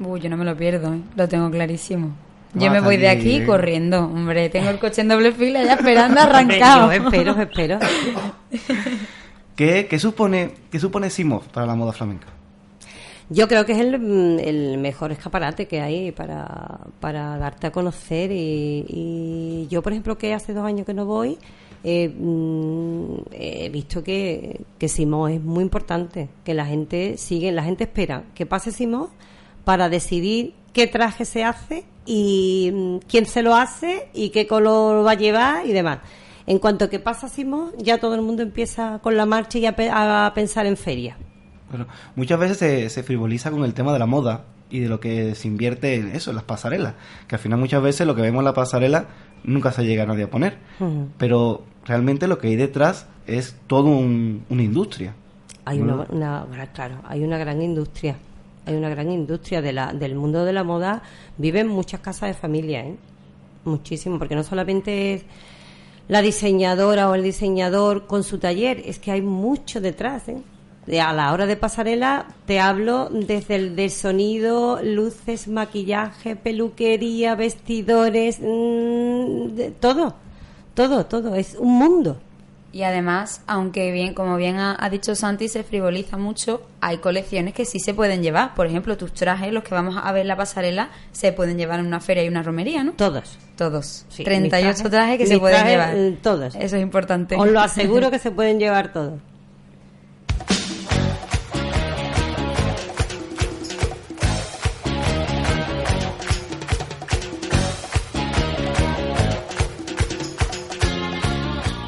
Uy, yo no me lo pierdo, ¿eh? lo tengo clarísimo. Yo me voy de aquí corriendo, hombre. Tengo el coche en doble fila ya esperando arrancado. Yo espero, espero. ¿Qué, qué supone, ¿Qué supone Simov para la moda flamenca? Yo creo que es el, mm, el mejor escaparate que hay para, para darte a conocer. Y, y yo, por ejemplo, que hace dos años que no voy, eh, mm, he visto que, que Simón es muy importante, que la gente sigue, la gente espera que pase Simón para decidir qué traje se hace y mm, quién se lo hace y qué color va a llevar y demás. En cuanto que pasa Simón, ya todo el mundo empieza con la marcha y a, pe- a pensar en feria. Bueno, muchas veces se, se frivoliza con el tema de la moda y de lo que se invierte en eso, en las pasarelas. Que al final muchas veces lo que vemos en la pasarela nunca se llega a nadie a poner. Pero realmente lo que hay detrás es todo un- una industria. Hay una, una- claro, hay una gran industria. Hay una gran industria de la, del mundo de la moda. Viven muchas casas de familia, ¿eh? Muchísimo, porque no solamente es la diseñadora o el diseñador con su taller, es que hay mucho detrás, ¿eh? De- a la hora de pasarela te hablo desde el del sonido, luces, maquillaje, peluquería, vestidores, mm, de- todo, todo, todo, es un mundo. Y además, aunque bien, como bien ha, ha dicho Santi, se frivoliza mucho, hay colecciones que sí se pueden llevar. Por ejemplo, tus trajes, los que vamos a ver en la pasarela, se pueden llevar en una feria y una romería, ¿no? Todos. Todos. Sí, 38 mis trajes- trajes, que se pueden trajes, llevar. eh, todos. Eso es importante. Os lo aseguro que se pueden llevar todos.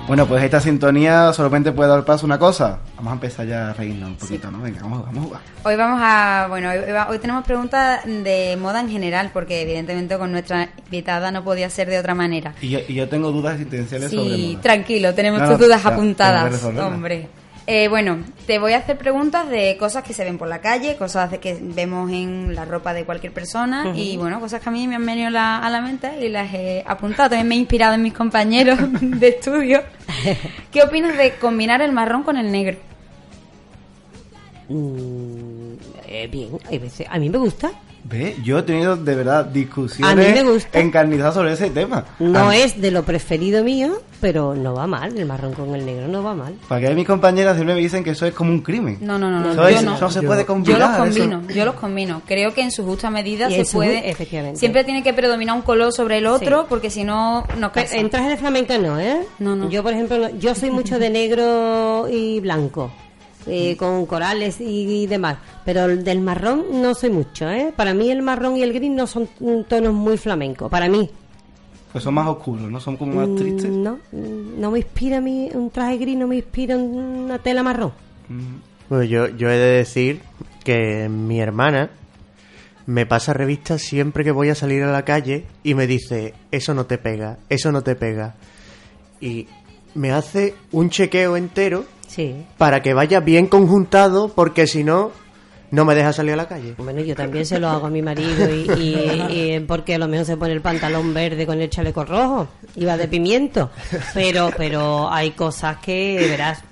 Bueno, pues esta sintonía solamente puede dar paso a una cosa. Vamos a empezar ya a reírnos un poquito, ¿no? Venga, vamos, vamos a jugar. Hoy vamos a, bueno, hoy, hoy tenemos preguntas de moda en general, porque evidentemente con nuestra invitada no podía ser de otra manera. Y yo, y yo tengo dudas existenciales sobre Sí, moda. tranquilo, tenemos No, tus dudas ya, apuntadas, hombre. Eh, bueno, te voy a hacer preguntas de cosas que se ven por la calle, cosas de que vemos en la ropa de cualquier persona y bueno, cosas que a mí me han venido la- a la mente y las he apuntado. También me he inspirado en mis compañeros de estudio. ¿Qué opinas de combinar el marrón con el negro? Mm, eh, bien, hay veces, a mí me gusta. Ve, yo he tenido de verdad discusiones encarnizadas sobre ese tema. No A- es de lo preferido mío, pero no va mal. El marrón con el negro no va mal. Para que mis compañeras siempre me dicen que eso es como un crimen. No, no, no, no, Eso, yo es- no. eso se Yo- puede Yo combinar. los eso- combino, yo los combino. Creo que en su justa medida se puede. efectivamente. Siempre tiene que predominar un color sobre el otro, Sí. porque si no, no Pero casa. en traje de flamenca no, ¿eh? No, no. Yo, por ejemplo, yo soy mucho de negro y blanco, eh, con corales y, y demás. Pero el del marrón no soy mucho, ¿eh? Para mí el marrón y el gris no son mm, tonos muy flamencos. Para mí. Pues son más oscuros, ¿no? Son como más Mm, tristes. No, mm, no me inspira a mí un traje gris, no me inspira una tela marrón. Mm. Pues yo, yo he de decir que mi hermana me pasa revistas siempre que voy a salir a la calle y me dice, eso no te pega, eso no te pega. Y me hace un chequeo entero Sí. para que vaya bien conjuntado porque si no, no me deja salir a la calle. Bueno, yo también se lo hago a mi marido y, y- y porque a lo mejor se pone el pantalón verde con el chaleco rojo y va de pimiento. Pero, pero hay cosas que, verás,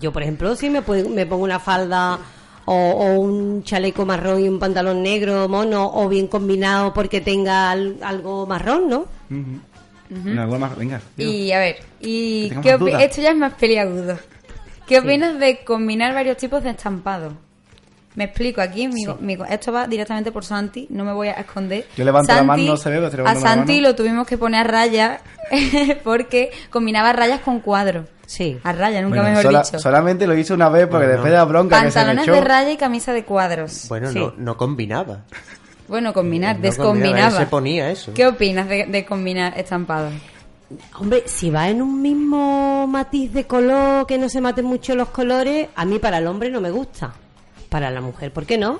yo por ejemplo, si me, puedo- me pongo una falda o, o un chaleco marrón y un pantalón negro mono o bien combinado porque tenga al- algo marrón, ¿no? Una alguna más, venga. digo. Y a ver, y Que tengo ¿qué más opi- dudas. esto ya es más peliagudo. ¿Qué opinas de combinar varios tipos de estampado? Me explico, aquí mi- mi- esto va directamente por Santi, no me voy a esconder. Yo levanto la Santi- mano, no se ve, pero estoy A la Santi mano. lo tuvimos que poner a raya porque combinaba rayas con cuadros. Sí. A raya, nunca Bueno, mejor sola- dicho. Solamente lo hice una vez porque Bueno. después de la bronca que se me Pantalones echó. de raya y camisa de cuadros. Bueno, Sí. no, no combinaba. Bueno, combinar, No descombinaba. combinaba, se ponía eso. ¿Qué opinas de, de combinar estampados? Hombre, si va en un mismo matiz de color, que no se maten mucho los colores, a mí para el hombre no me gusta. Para la mujer, ¿por qué no?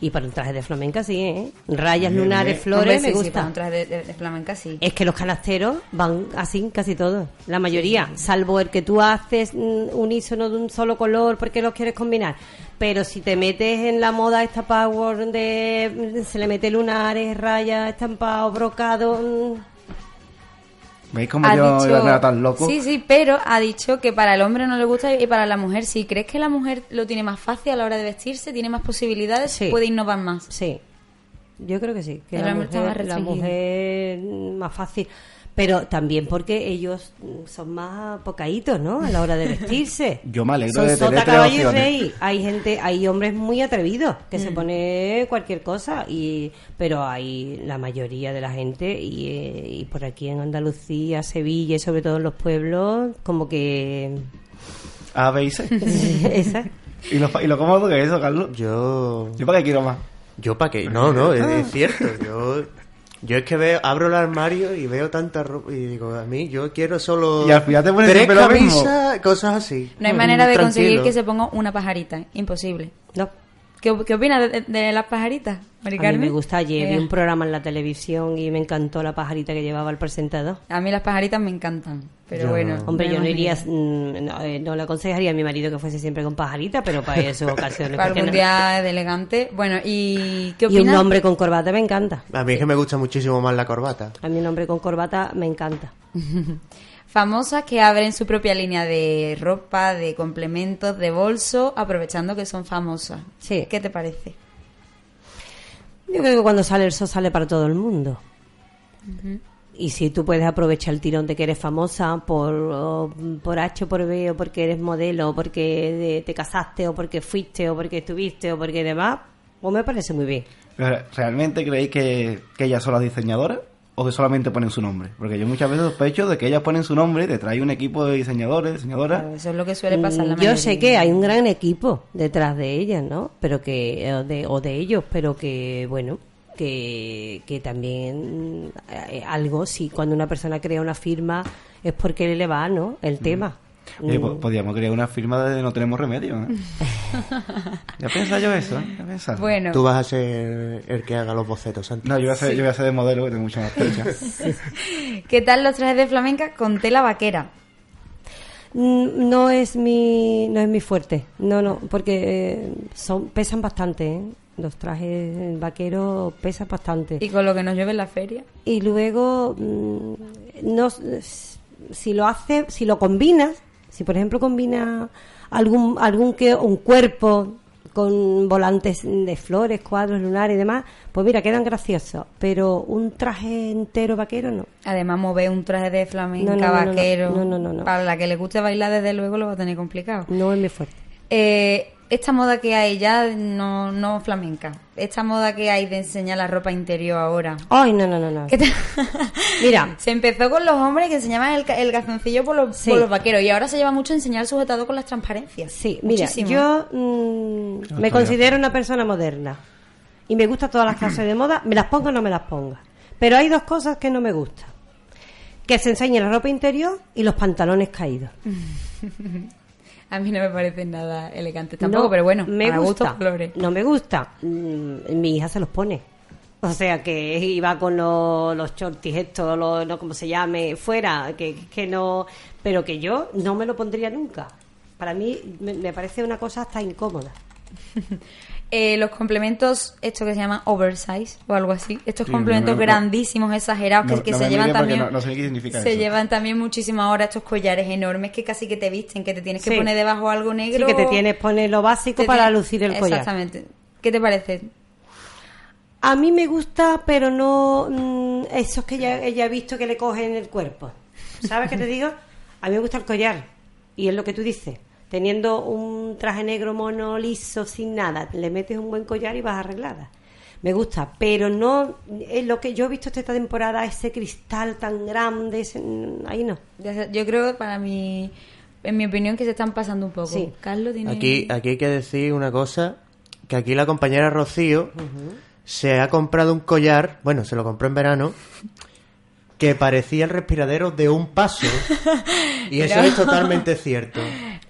Y para un traje de flamenca sí, ¿eh? Rayas, lunares, flores, Hombre, me sí, sí, gusta. para un traje de, de- de flamenca sí. Es que los canasteros van así casi todos, la mayoría, salvo el que tú haces mm, unísono de un solo color porque los quieres combinar. Pero si te metes en la moda esta power de se le mete lunares, rayas, estampados, brocado, mm, ¿Veis cómo Ha yo dicho- iba a quedar tan loco? Sí, sí, pero ha dicho que para el hombre no le gusta y para la mujer sí. ¿Crees que la mujer lo tiene más fácil a la hora de vestirse? ¿Tiene más posibilidades? Sí. ¿Puede innovar más? Sí, yo creo que sí, que El la más mujer, la mujer más fácil. Pero también porque ellos mm, son más pocaitos, ¿no? A la hora de vestirse. Yo me alegro son de tener sota, caballo y rey. Hay gente, hay hombres muy atrevidos que Mm. se pone cualquier cosa y pero hay la mayoría de la gente y, eh, y por aquí en Andalucía, Sevilla y sobre todo en los pueblos como que A, B y C. ¿Y lo, y lo cómodo que es eso, Carlos? Yo. Yo para qué quiero más. Yo para qué. No, no, es, es cierto. Yo. Yo es que veo, abro el armario y veo tanta ropa y digo, a mí yo quiero solo Y al final te pones tres camisas, cosas así. No hay Mm, manera de conseguir tranquilo. que se ponga una pajarita. Imposible. no. ¿Qué, qué opinas de, de las pajaritas, Mari A mí me gusta, ayer vi Eh, un programa en la televisión y me encantó la pajarita que llevaba el presentador. A mí las pajaritas me encantan. Pero Yo- bueno. Hombre, yo no iría, mm, no, eh, no le aconsejaría a mi marido que fuese siempre con pajarita, pero para esas ocasiones. Para ¿por qué algún no? día de elegante. Bueno, ¿y qué Y un opinas? hombre con corbata me encanta. A mí es que me gusta muchísimo más la corbata. A mí un hombre con corbata me encanta. Famosas que abren su propia línea de ropa, de complementos, de bolso, aprovechando que son famosas. Sí. ¿Qué te parece? Yo creo que cuando sale el sol sale para todo el mundo. Y si tú puedes aprovechar el tirón de que eres famosa por, o por H o por B, o porque eres modelo, o porque de- te casaste, o porque fuiste, o porque estuviste, o porque demás, pues me parece muy bien. Pero, ¿Realmente creéis que, que ellas son las diseñadoras? ¿O que solamente ponen su nombre? Porque yo muchas veces sospecho de que ellas ponen su nombre, te trae un equipo de diseñadores, diseñadoras. Claro, eso es lo que suele pasar. la Mm, Yo sé que hay un gran equipo detrás de ellas, ¿no? Pero que o de, o de ellos, pero que bueno, que, que también eh, algo si cuando una persona crea una firma es porque le va, ¿no? El tema. Oye, po- podríamos crear una firma de No Tenemos Remedio, ¿eh? ya pensaba yo eso, ¿eh? Ya pensaba. Bueno, Tú vas a ser el que haga los bocetos, Santi. No, yo voy, a ser, yo voy a ser de modelo, que tengo mucha más fecha. ¿qué tal los trajes de flamenca con tela vaquera? Mm, No es mi no es mi fuerte. No, no, porque eh, son pesan bastante, ¿eh? Los trajes vaqueros pesan bastante. Y con lo que nos lleve en la feria. y luego mm, no si lo hace si lo combinas si por ejemplo combina algún algún que un cuerpo con volantes de flores cuadros lunares y demás pues mira quedan graciosos pero un traje entero vaquero no Además, mover un traje de flamenca No, no, no, vaquero. No, no, no, no. Para la que le guste bailar, desde luego lo va a tener complicado. no es mi fuerte Eh, esta moda que hay ya, no, no flamenca. Esta moda que hay de enseñar la ropa interior ahora. ay no no no no. Mira. Se empezó con los hombres que enseñaban el, el calzoncillo por los, Sí. por los vaqueros y ahora se lleva mucho enseñar el sujetado con las transparencias. Sí, mira, Muchísimo. yo mm, me considero una persona moderna y me gustan todas las clases de moda, me las ponga o no me las ponga. Pero hay dos cosas que no me gustan. Que se enseñe la ropa interior y los pantalones caídos. A mí no me parecen nada elegantes tampoco, No, pero bueno, me gusta. colores. No me gusta. Mm, mi hija se los pone. O sea, que iba con los, los shorties estos, los, no como se llame, fuera, que, que no... Pero que yo no me lo pondría nunca. Para mí me, me parece una cosa hasta incómoda. Eh, los complementos, esto que se llama oversize o algo así, estos Sí, complementos no me- no- grandísimos, exagerados, que, No- que no se llevan también, no- no sé qué significa se eso. llevan también muchísimas horas estos collares enormes que casi que te visten, que te tienes que Sí. poner debajo algo Sí, negro. que te tienes poner lo básico para tienes- lucir el collar. Exactamente. ¿Qué te parece? A mí me gusta, pero no mm, esos que ya, ya he visto que le cogen el cuerpo. ¿Sabes qué te digo? A mí me gusta el collar. Y es lo que tú dices. Teniendo un traje negro mono liso, sin nada, le metes un buen collar y vas arreglada. Me gusta, pero no es lo que yo he visto esta temporada, ese cristal tan grande, ese- ahí no. Yo creo que para mí, en mi opinión, que se están pasando un poco. Sí. Carlos tiene... Aquí, aquí hay que decir una cosa, que aquí la compañera Rocío se ha comprado un collar, bueno, se lo compró en verano, que parecía el respiradero de un paso. y eso Pero- es totalmente cierto.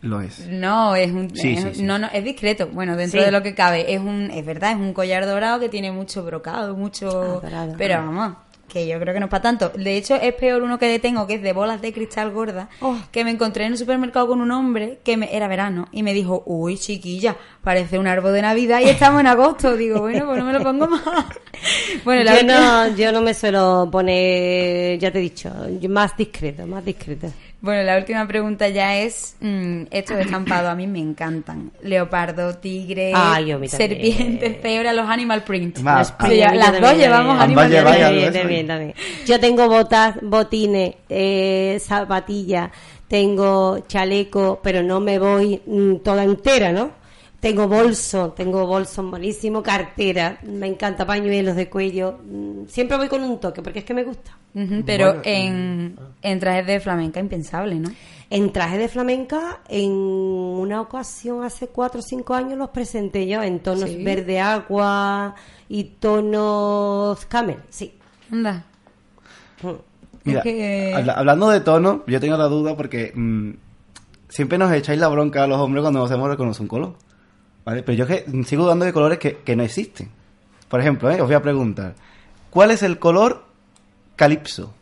Lo es. No, es un, Sí, es, sí, sí. no, no, es discreto. Bueno, dentro Sí. de lo que cabe, es un, es verdad, es un collar dorado que tiene mucho brocado, mucho, Ah, dorado. pero vamos, que yo creo que no es para tanto. De hecho, es peor uno que tengo, que es de bolas de cristal gorda, Oh. que me encontré en el supermercado con un hombre que me, era verano y me dijo, uy, chiquilla, parece un árbol de Navidad y estamos en agosto. Digo, bueno, pues no me lo pongo más. bueno, la yo, no, yo no me suelo poner, ya te he dicho, más discreto, más discreto. Bueno, la última pregunta ya es, mm, estos estampados a mí me encantan. Leopardo, tigre, Ay, a mí también. serpientes, peor a los animal print. Más, Las- ah, sí, Yo las dos llevamos animal print. También, también. Yo tengo botas, botines, eh, zapatillas, tengo chaleco, pero no me voy mm, toda entera, ¿no? Tengo bolso, tengo bolso buenísimo, cartera, me encanta pañuelos de cuello. mm, Siempre voy con un toque porque es que me gusta. Pero en, en trajes de flamenca impensable, ¿no? En traje de flamenca, en una ocasión hace cuatro o cinco años los presenté yo en tonos Sí. verde agua y tonos camel, sí. Anda. Mm. Mira, Es que- habla- hablando de tono, yo tengo la duda porque mm, siempre nos echáis la bronca a los hombres cuando nos hacemos reconocer un color. ¿Vale? Pero yo que sigo dando de colores que, que no existen. Por ejemplo, ¿eh? os voy a preguntar, ¿cuál es el color calipso?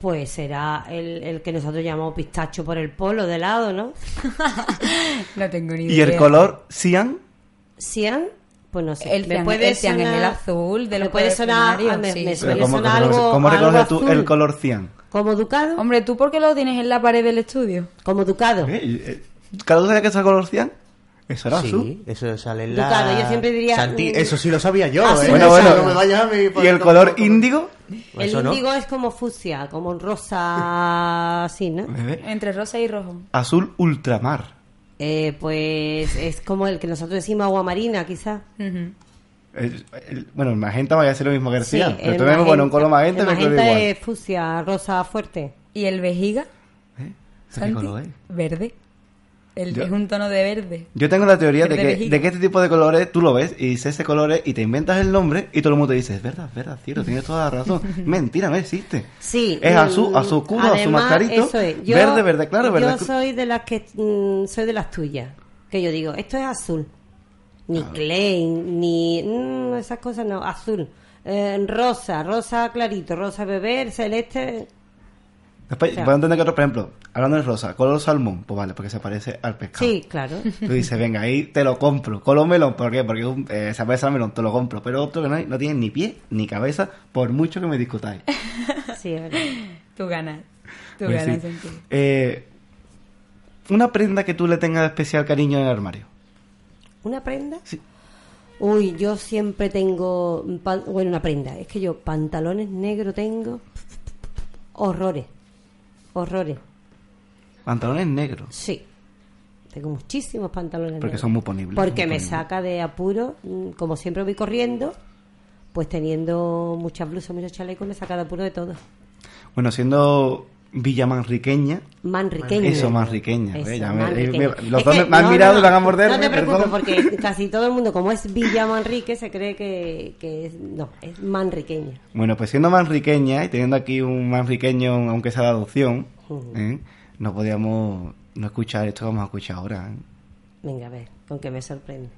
Pues será el, el que nosotros llamamos pistacho por el polo de lado, ¿no? No tengo ni idea. ¿Y el color cian? Cian, pues no sé. El cian- el cian es el azul de los puede sonar, ah, me, sí. me Pero suele ¿cómo, sonar cómo- algo, cómo algo reconoces tú azul. el color cian? Como ducado, Hombre, ¿tú por qué lo tienes en la pared del estudio? como ducado. ¿Eh? Eh, ¿Cada uno sabía que es el color cian? Eso era azul. Sí, eso sale en la... Ducado, yo siempre diría, Santi- Eso sí lo sabía yo, ¿eh? Bueno, bueno. no me vayas a mí por ¿Y el color índigo? El Eso no. índigo es como fucsia, como un rosa así, ¿no? Bebé. Entre rosa y rojo. Azul ultramar. Eh, pues es como el que nosotros decimos agua marina. El- el- bueno, el magenta vaya a ser lo mismo que el cian. Pero el tú ves, bueno, un color magenta el magenta igual. es fucsia, rosa fuerte. ¿Y el vejiga? ¿Eh? ¿Ese qué color es? Verde. El- Yo- Es un tono de verde. Yo tengo la teoría de que, de que este tipo de colores tú lo ves y dices ese colores y te inventas el nombre y todo el mundo te dice, es verdad, es verdad, cierto, tienes toda la razón. Mentira, no existe. Sí. Es azul, azul oscuro, azul además, eso es. Yo- verde, verde claro, verde Yo soy de las que mm, soy de las tuyas. Que yo digo, esto es azul. Ni clay, ni mm, esas cosas no, azul. Eh, rosa, rosa clarito, rosa bebé, celeste. Después, O sea- puedo entender que otro, por ejemplo, hablando de rosa, color salmón, pues vale, porque se parece al pescado. Sí, claro. Tú dices, venga, ahí te lo compro. Color melón, ¿por qué? Porque un, eh, se parece al melón, te lo compro. Pero otro que no, hay, no tiene ni pie ni cabeza, por mucho que me discutáis. Sí, es verdad. Tú ganas. Tú Pues ganas, sí. Santi. Eh, una prenda que tú le tengas especial cariño en el armario. ¿Una prenda? Sí. Uy, yo siempre tengo, bueno, una prenda. Es que yo pantalones negros tengo horrores, horrores. Pantalones negros. Sí, tengo muchísimos pantalones Porque negros. son muy ponibles. Porque muy me ponibles. saca de apuro, mm, como siempre voy corriendo, pues teniendo muchas blusas, muchos chalecos, me saca de apuro de todo. Bueno, siendo Villa Manriqueña, Manriqueña. Eso, manriqueña. Eso, me- me- los Es dos que- me, han no, mirado no, y van a morder. No te preocupes, perdón. porque casi todo el mundo, como es Villa Manrique, se cree que, que es, no, es manriqueña. Bueno, pues siendo manriqueña y teniendo aquí un manriqueño, aunque sea de adopción. ¿eh? no podíamos no escuchar esto que vamos a escuchar ahora. ¿eh? Venga, a ver, con que me sorprende.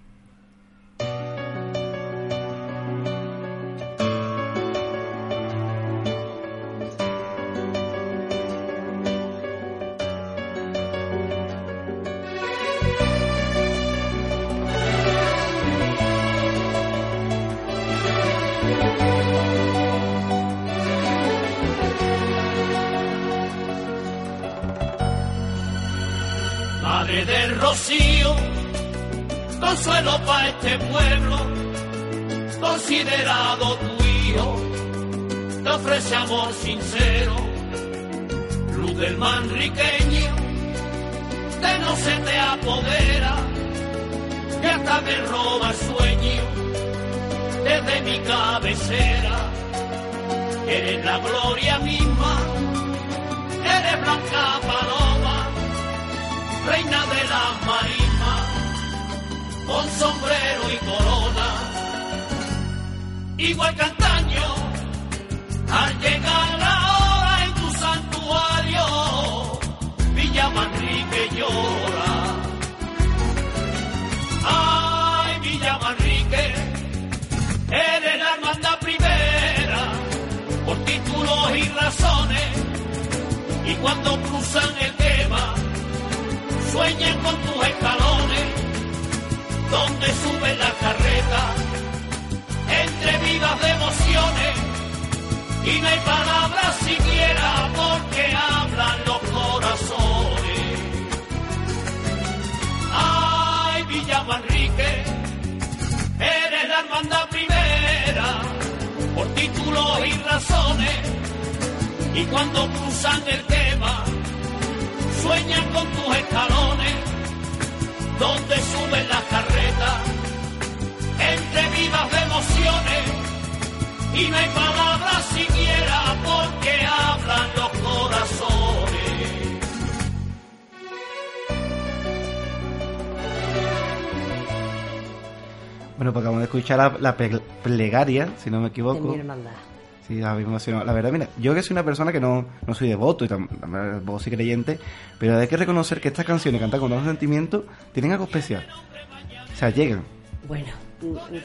Consuelo para este pueblo, considerado tu hijo, te ofrece amor sincero, luz del manriqueño, que no se te apodera, que hasta me roba el sueño desde mi cabecera, eres la gloria misma, eres blanca paloma, reina de las marismas, con sombrero y corona, igual que antaño, al llegar la hora en tu santuario, Villa Manrique llora. Ay, Villa Manrique, eres la hermandad primera, por títulos y razones, y cuando cruzan el tema, sueñan con tus escalones, donde suben las carretas, entre vidas de emociones, y no hay palabras siquiera porque hablan los corazones. Ay, Villa Manrique, eres la hermandad primera, por títulos y razones, y cuando cruzan el tema, sueñan con tus escalones, donde suben las carretas, entre vivas de emociones, y no hay palabras siquiera porque hablan los corazones. Bueno, pues acabamos de escuchar la, plegaria, si no me De equivoco. mi hermandad. Sí, a mí me emocionó. La verdad, mira, yo que soy una persona que no, no soy devoto y tam- tampoco soy creyente, pero hay que reconocer que estas canciones cantadas con tanto sentimiento tienen algo especial. O sea, llegan. Bueno,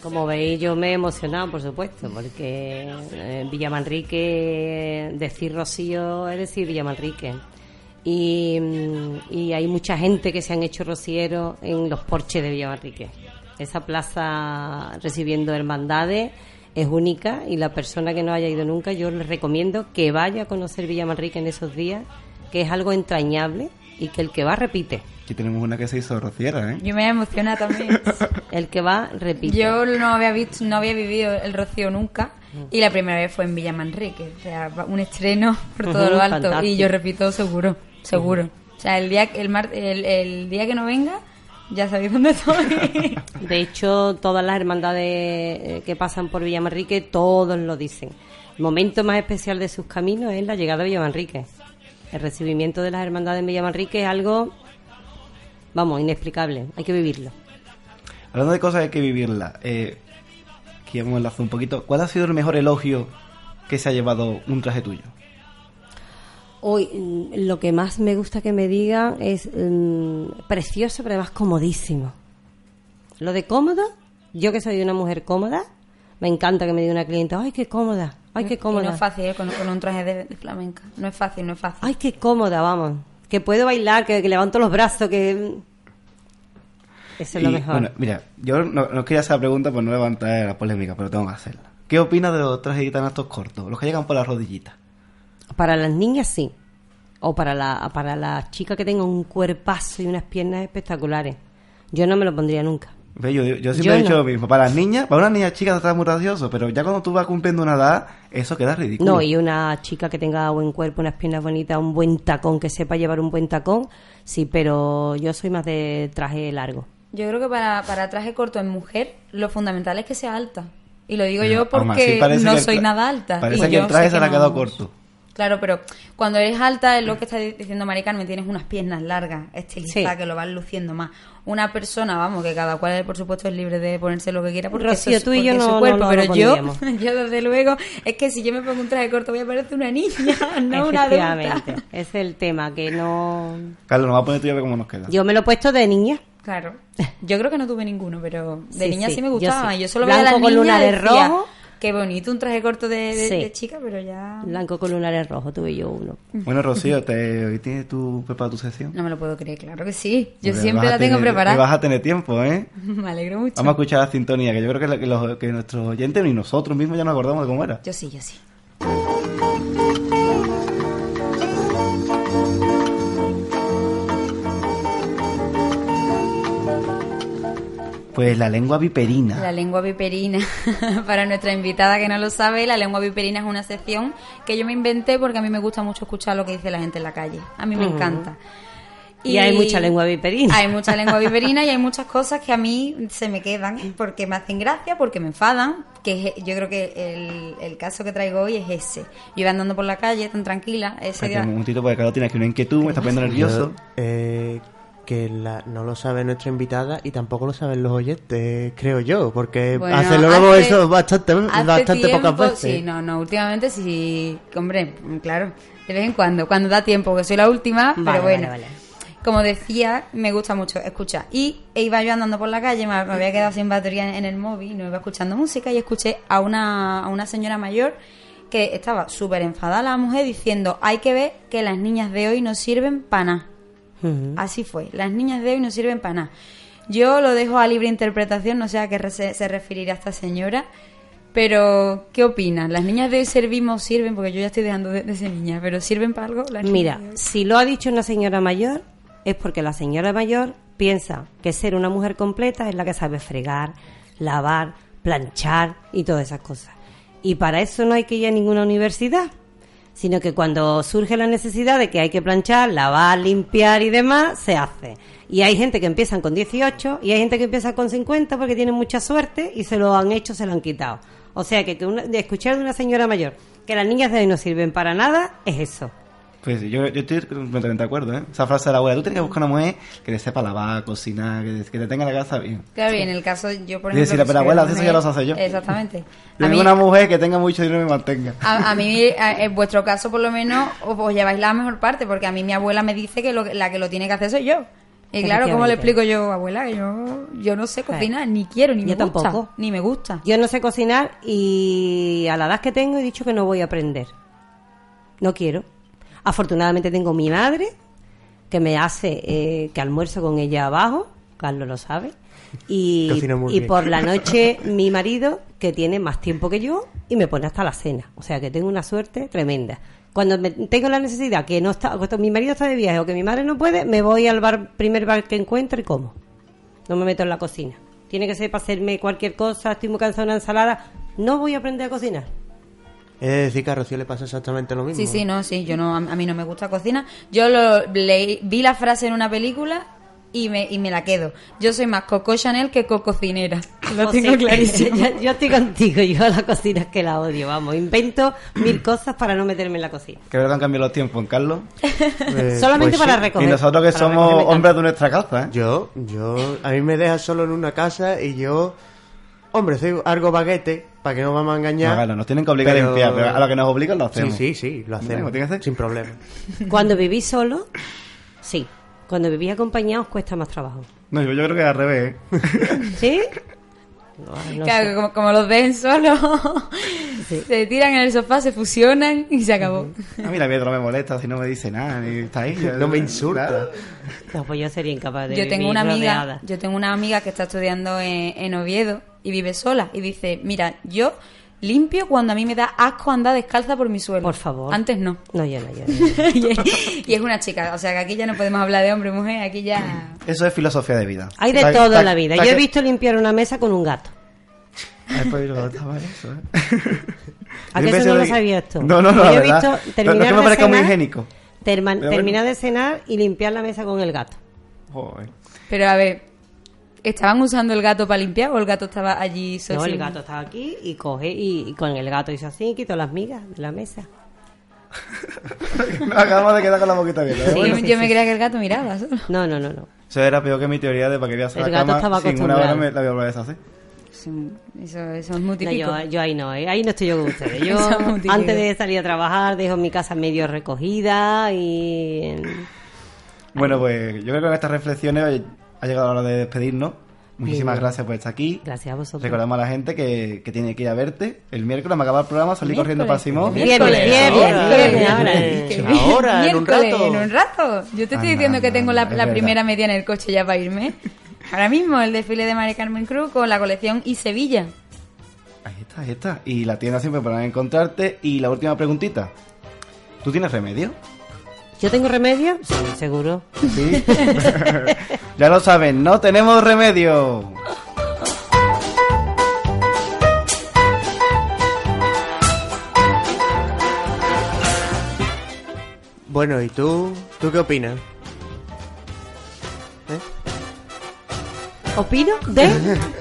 como veis, yo me he emocionado, por supuesto, porque eh, Villamanrique, decir Rocío es decir Villamanrique. Y, mm, y hay mucha gente que se han hecho rocieros en los porches de Villamanrique. Esa plaza recibiendo hermandades es única y la persona que no haya ido nunca, yo les recomiendo que vaya a conocer Villamanrique en esos días, que es algo entrañable y que el que va repite. Aquí tenemos una que se hizo rociera, ¿eh? Yo me emociona también. El que va repite. Yo no había visto, no había vivido el Rocío nunca y la primera vez fue en Villa Manrique, o sea, un estreno por todo lo alto fantástico. y yo repito seguro, seguro. O sea, el día el, mar- el, el día que no venga ya sabéis dónde estoy. De hecho, todas las hermandades eh, que pasan por Villamanrique, todos lo dicen. El momento más especial de sus caminos es la llegada a Villamanrique. El recibimiento de las hermandades en Villamanrique es algo, vamos, inexplicable. Hay que vivirlo. Hablando de cosas que hay que vivirla, eh, aquí vamos a enlazar un poquito. ¿Cuál ha sido el mejor elogio que se ha llevado un traje tuyo? Hoy, mm, lo que más me gusta que me digan es mm, precioso, pero además comodísimo. Lo de cómodo, yo que soy una mujer cómoda, me encanta que me diga una clienta, ay, qué cómoda, ay, qué Y cómoda. no es fácil ¿eh? con, con un traje de, de flamenca. No es fácil, no es fácil. Ay, qué cómoda, vamos. Que puedo bailar, que, que levanto los brazos, que... Eso es lo mejor. Bueno, mira, yo no, no quería hacer la pregunta por no levantar la polémica, pero tengo que hacerla. ¿Qué opinas de los trajes gitanos estos cortos? Los que llegan por las rodillitas. Para las niñas sí. O para la, para las chicas que tengan un cuerpazo y unas piernas espectaculares. Yo no me lo pondría nunca. Ve, Yo, yo siempre Yo he dicho no. lo mismo. Para las niñas, para una niña chica está muy gracioso, pero ya cuando tú vas cumpliendo una edad, eso queda ridículo. No, y una chica que tenga buen cuerpo, unas piernas bonitas, un buen tacón, que sepa llevar un buen tacón, sí, pero yo soy más de traje largo. Yo creo que para, para traje corto en mujer, lo fundamental es que sea alta. Y lo digo yo porque no soy nada alta. Parece y que yo el traje se le ha quedado corto. Claro, pero cuando eres alta es lo que está di- diciendo Mari Carmen, tienes unas piernas largas, estilizadas, Sí. que lo van luciendo más. Una persona, vamos, que cada cual por supuesto es libre de ponerse lo que quiera porque Rocío, eso es- tú y porque yo es su no- cuerpo, no- no pero yo, yo desde luego, es que si yo me pongo un traje corto voy a parecer una niña, no una Efectivamente, adulta. es el tema, que no... Carlos, nos va a poner tú y a ver cómo nos queda. Yo me lo he puesto de niña. Claro. Yo creo que no tuve ninguno, pero de Sí, niña sí, sí, me yo gustaba. sí. Yo, solo veía a las Blanco con niñas decía, rojos. Qué bonito un traje corto de, de- Sí. de chica, pero ya Blanco con lunares rojos, tuve yo uno. Bueno, Rocío, ¿te, ¿hoy tienes tu preparada tu sección? no me lo puedo creer. Claro que sí. Yo siempre la tengo tener- preparada. Vas a tener tiempo, ¿eh? Me alegro mucho. Vamos a escuchar la sintonía, que yo creo que, la- que los, que nuestros oyentes ni nosotros mismos ya nos acordamos de cómo era. Yo sí, yo sí. Pues la lengua viperina. La lengua viperina, para nuestra invitada que no lo sabe, la lengua viperina es una sección que yo me inventé porque a mí me gusta mucho escuchar lo que dice la gente en la calle. A mí me encanta. Y hay mucha lengua viperina. Hay mucha lengua viperina y hay muchas cosas que a mí se me quedan porque me hacen gracia, porque me enfadan, que yo creo que el, el caso que traigo hoy es ese. Yo iba andando por la calle tan tranquila, ese día... un momentito porque Carlos tiene aquí una inquietud, me está poniendo nervioso. Yo, eh, que la- no lo sabe nuestra invitada y tampoco lo saben los oyentes, creo yo, porque Bueno, hace luego hace- eso bastante, bastante pocas tiempo, veces. Sí, no, no, últimamente sí, hombre, claro, de vez en cuando, cuando da tiempo, que soy la última, Vale, pero bueno. vale, vale. Como decía, me gusta mucho escuchar. Y iba yo andando por la calle, me me había quedado sin batería en, en el móvil, no iba escuchando música y escuché a una, a una señora mayor que estaba súper enfadada la mujer diciendo, hay que ver que las niñas de hoy no sirven para nada. Así fue. Las niñas de hoy no sirven para nada. Yo lo dejo a libre interpretación, no sé a qué se, se referirá esta señora. Pero, ¿qué opinan? ¿Las niñas de hoy servimos sirven? Porque yo ya estoy dejando de, de ser niña, pero ¿sirven para algo? las Mira, si lo ha dicho una señora mayor, es porque la señora mayor piensa que ser una mujer completa es la que sabe fregar, lavar, planchar y todas esas cosas. Y para eso no hay que ir a ninguna universidad, sino que cuando surge la necesidad de que hay que planchar, lavar, limpiar y demás, se hace. Y hay gente que empiezan con 18 y hay gente que empieza con 50 porque tienen mucha suerte y se lo han hecho, se lo han quitado. O sea que, que de escuchar de una señora mayor que las niñas de hoy no sirven para nada, es eso. Pues yo, yo estoy completamente de acuerdo, ¿eh? Esa frase de la abuela, tú tienes que buscar una mujer que te sepa lavar, cocinar, que, que te tenga la casa bien. Claro, y en el caso, yo por ejemplo... sí, soy abuela, eso ya lo sé yo. Exactamente. Yo tengo mí, una mujer que tenga mucho dinero y me mantenga. a, a mí, a- en vuestro caso, por lo menos, os, os lleváis la mejor parte, porque a mí mi abuela me dice que lo, que- la que lo tiene que hacer soy yo. Y claro, ¿cómo le explico yo, abuela? Que yo, yo no sé cocinar, ni quiero, ni Yo me gusta. tampoco. Ni me gusta. Yo no sé cocinar y a la edad que tengo he dicho que no voy a aprender. No quiero. Afortunadamente tengo mi madre que me hace eh, que almuerzo con ella abajo, Carlos lo sabe. Y, y por la noche mi marido que tiene más tiempo que yo y me pone hasta la cena. O sea que tengo una suerte tremenda. Cuando me- tengo la necesidad que no está, cuando mi marido está de viaje o que mi madre no puede, me voy al bar, primer bar que encuentro y como. No me meto en la cocina. Tiene que ser para hacerme cualquier cosa, estoy muy cansada de una ensalada. No voy a aprender a cocinar. He de decir que a Rocío le pasa exactamente lo mismo. Sí, sí, no, sí, yo no, a, a mí no me gusta cocina. Yo lo leí, vi la frase en una película y me, y me la quedo. Yo soy más Coco Chanel que cocinera. Lo O tengo sea, clarísimo. yo, yo estoy contigo, yo a la cocina es que la odio, vamos. Invento mil cosas para no meterme en la cocina. Que verdad han cambiado los tiempos, Carlos. Eh, Solamente pues para sí. recoger. Y nosotros que somos hombres de nuestra casa, ¿eh? Yo, yo, a mí me deja solo en una casa y yo, hombre, soy algo baguete, para que no vamos a engañar. No, claro, nos tienen que obligar pero- a limpiar, pero a lo que nos obligan lo Sí, hacemos. sí, sí, lo hacemos. Que ser. Sin problema. Cuando viví solo, sí. Cuando viví acompañados cuesta más trabajo. No, yo, yo creo que al revés, ¿eh? ¿Sí? No Claro, como, como los dejen solos, se tiran en el sofá, se fusionan y se acabó. A mí la mierda no me molesta si no me dice nada, ni está ahí. No me insulta. No, pues yo sería incapaz de Yo tengo una amiga, rodeada. yo tengo una amiga que está estudiando en, en Oviedo y vive sola y dice, mira, yo limpio cuando a mí me da asco andar descalza por mi suelo. Por favor. Antes no. No, yo no, yo no. y, es, una chica, o sea que aquí ya no podemos hablar de hombre y mujer, aquí ya... Eso es filosofía de vida. Hay de todo en la vida. Yo he que- visto limpiar una mesa con un gato. Pues, no estaba eso, ¿eh? ¿A que eso no lo sabías tú? No, no, no, Yo he visto No, no es terminar que me de parezca muy cenar- higiénico. terminar de cenar y limpiar la mesa con el gato. Joder. Pero a ver, ¿estaban usando el gato para limpiar o el gato estaba allí solo? No, el gato estaba aquí y coge y, y con el gato hizo así y quitó las migas de la mesa. Acabamos de quedar con la boquita abierta. Sí, yo, me creía que el gato miraba solo. No, no, no, no. Eso era peor que mi teoría de para que veas El la gato cama estaba sin una hora acostumbrado. me la voy a volver a deshacer. Sí, Eso, eso es muy No, yo, yo ahí no, eh, ahí no estoy yo con ustedes. Yo es antes de salir a trabajar dejo mi casa medio recogida y... Bueno, pues yo creo que con estas reflexiones ha llegado la hora de despedirnos. Muchísimas gracias por estar aquí. Gracias a vosotros. Recordamos a la gente que, que tiene que ir a verte el miércoles, me acaba el programa, salí corriendo para Simón. Viernes, viernes, ahora. Que Ahora, en un miércoles, rato. En un rato. Yo te estoy Anda, diciendo que tengo la, primera media en el coche ya para irme. Ahora mismo el desfile de Mari Carmen Cruz con la colección y Sevilla. Ahí está, ahí está. Y la tienda siempre podrán encontrarte. Y la última preguntita. ¿Tú tienes remedio? ¿Yo tengo remedio? Sí, seguro. Sí. ya lo saben, no tenemos remedio. Bueno, ¿y tú? ¿Tú qué opinas? ¿Eh? ¿Opino de?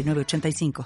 906985.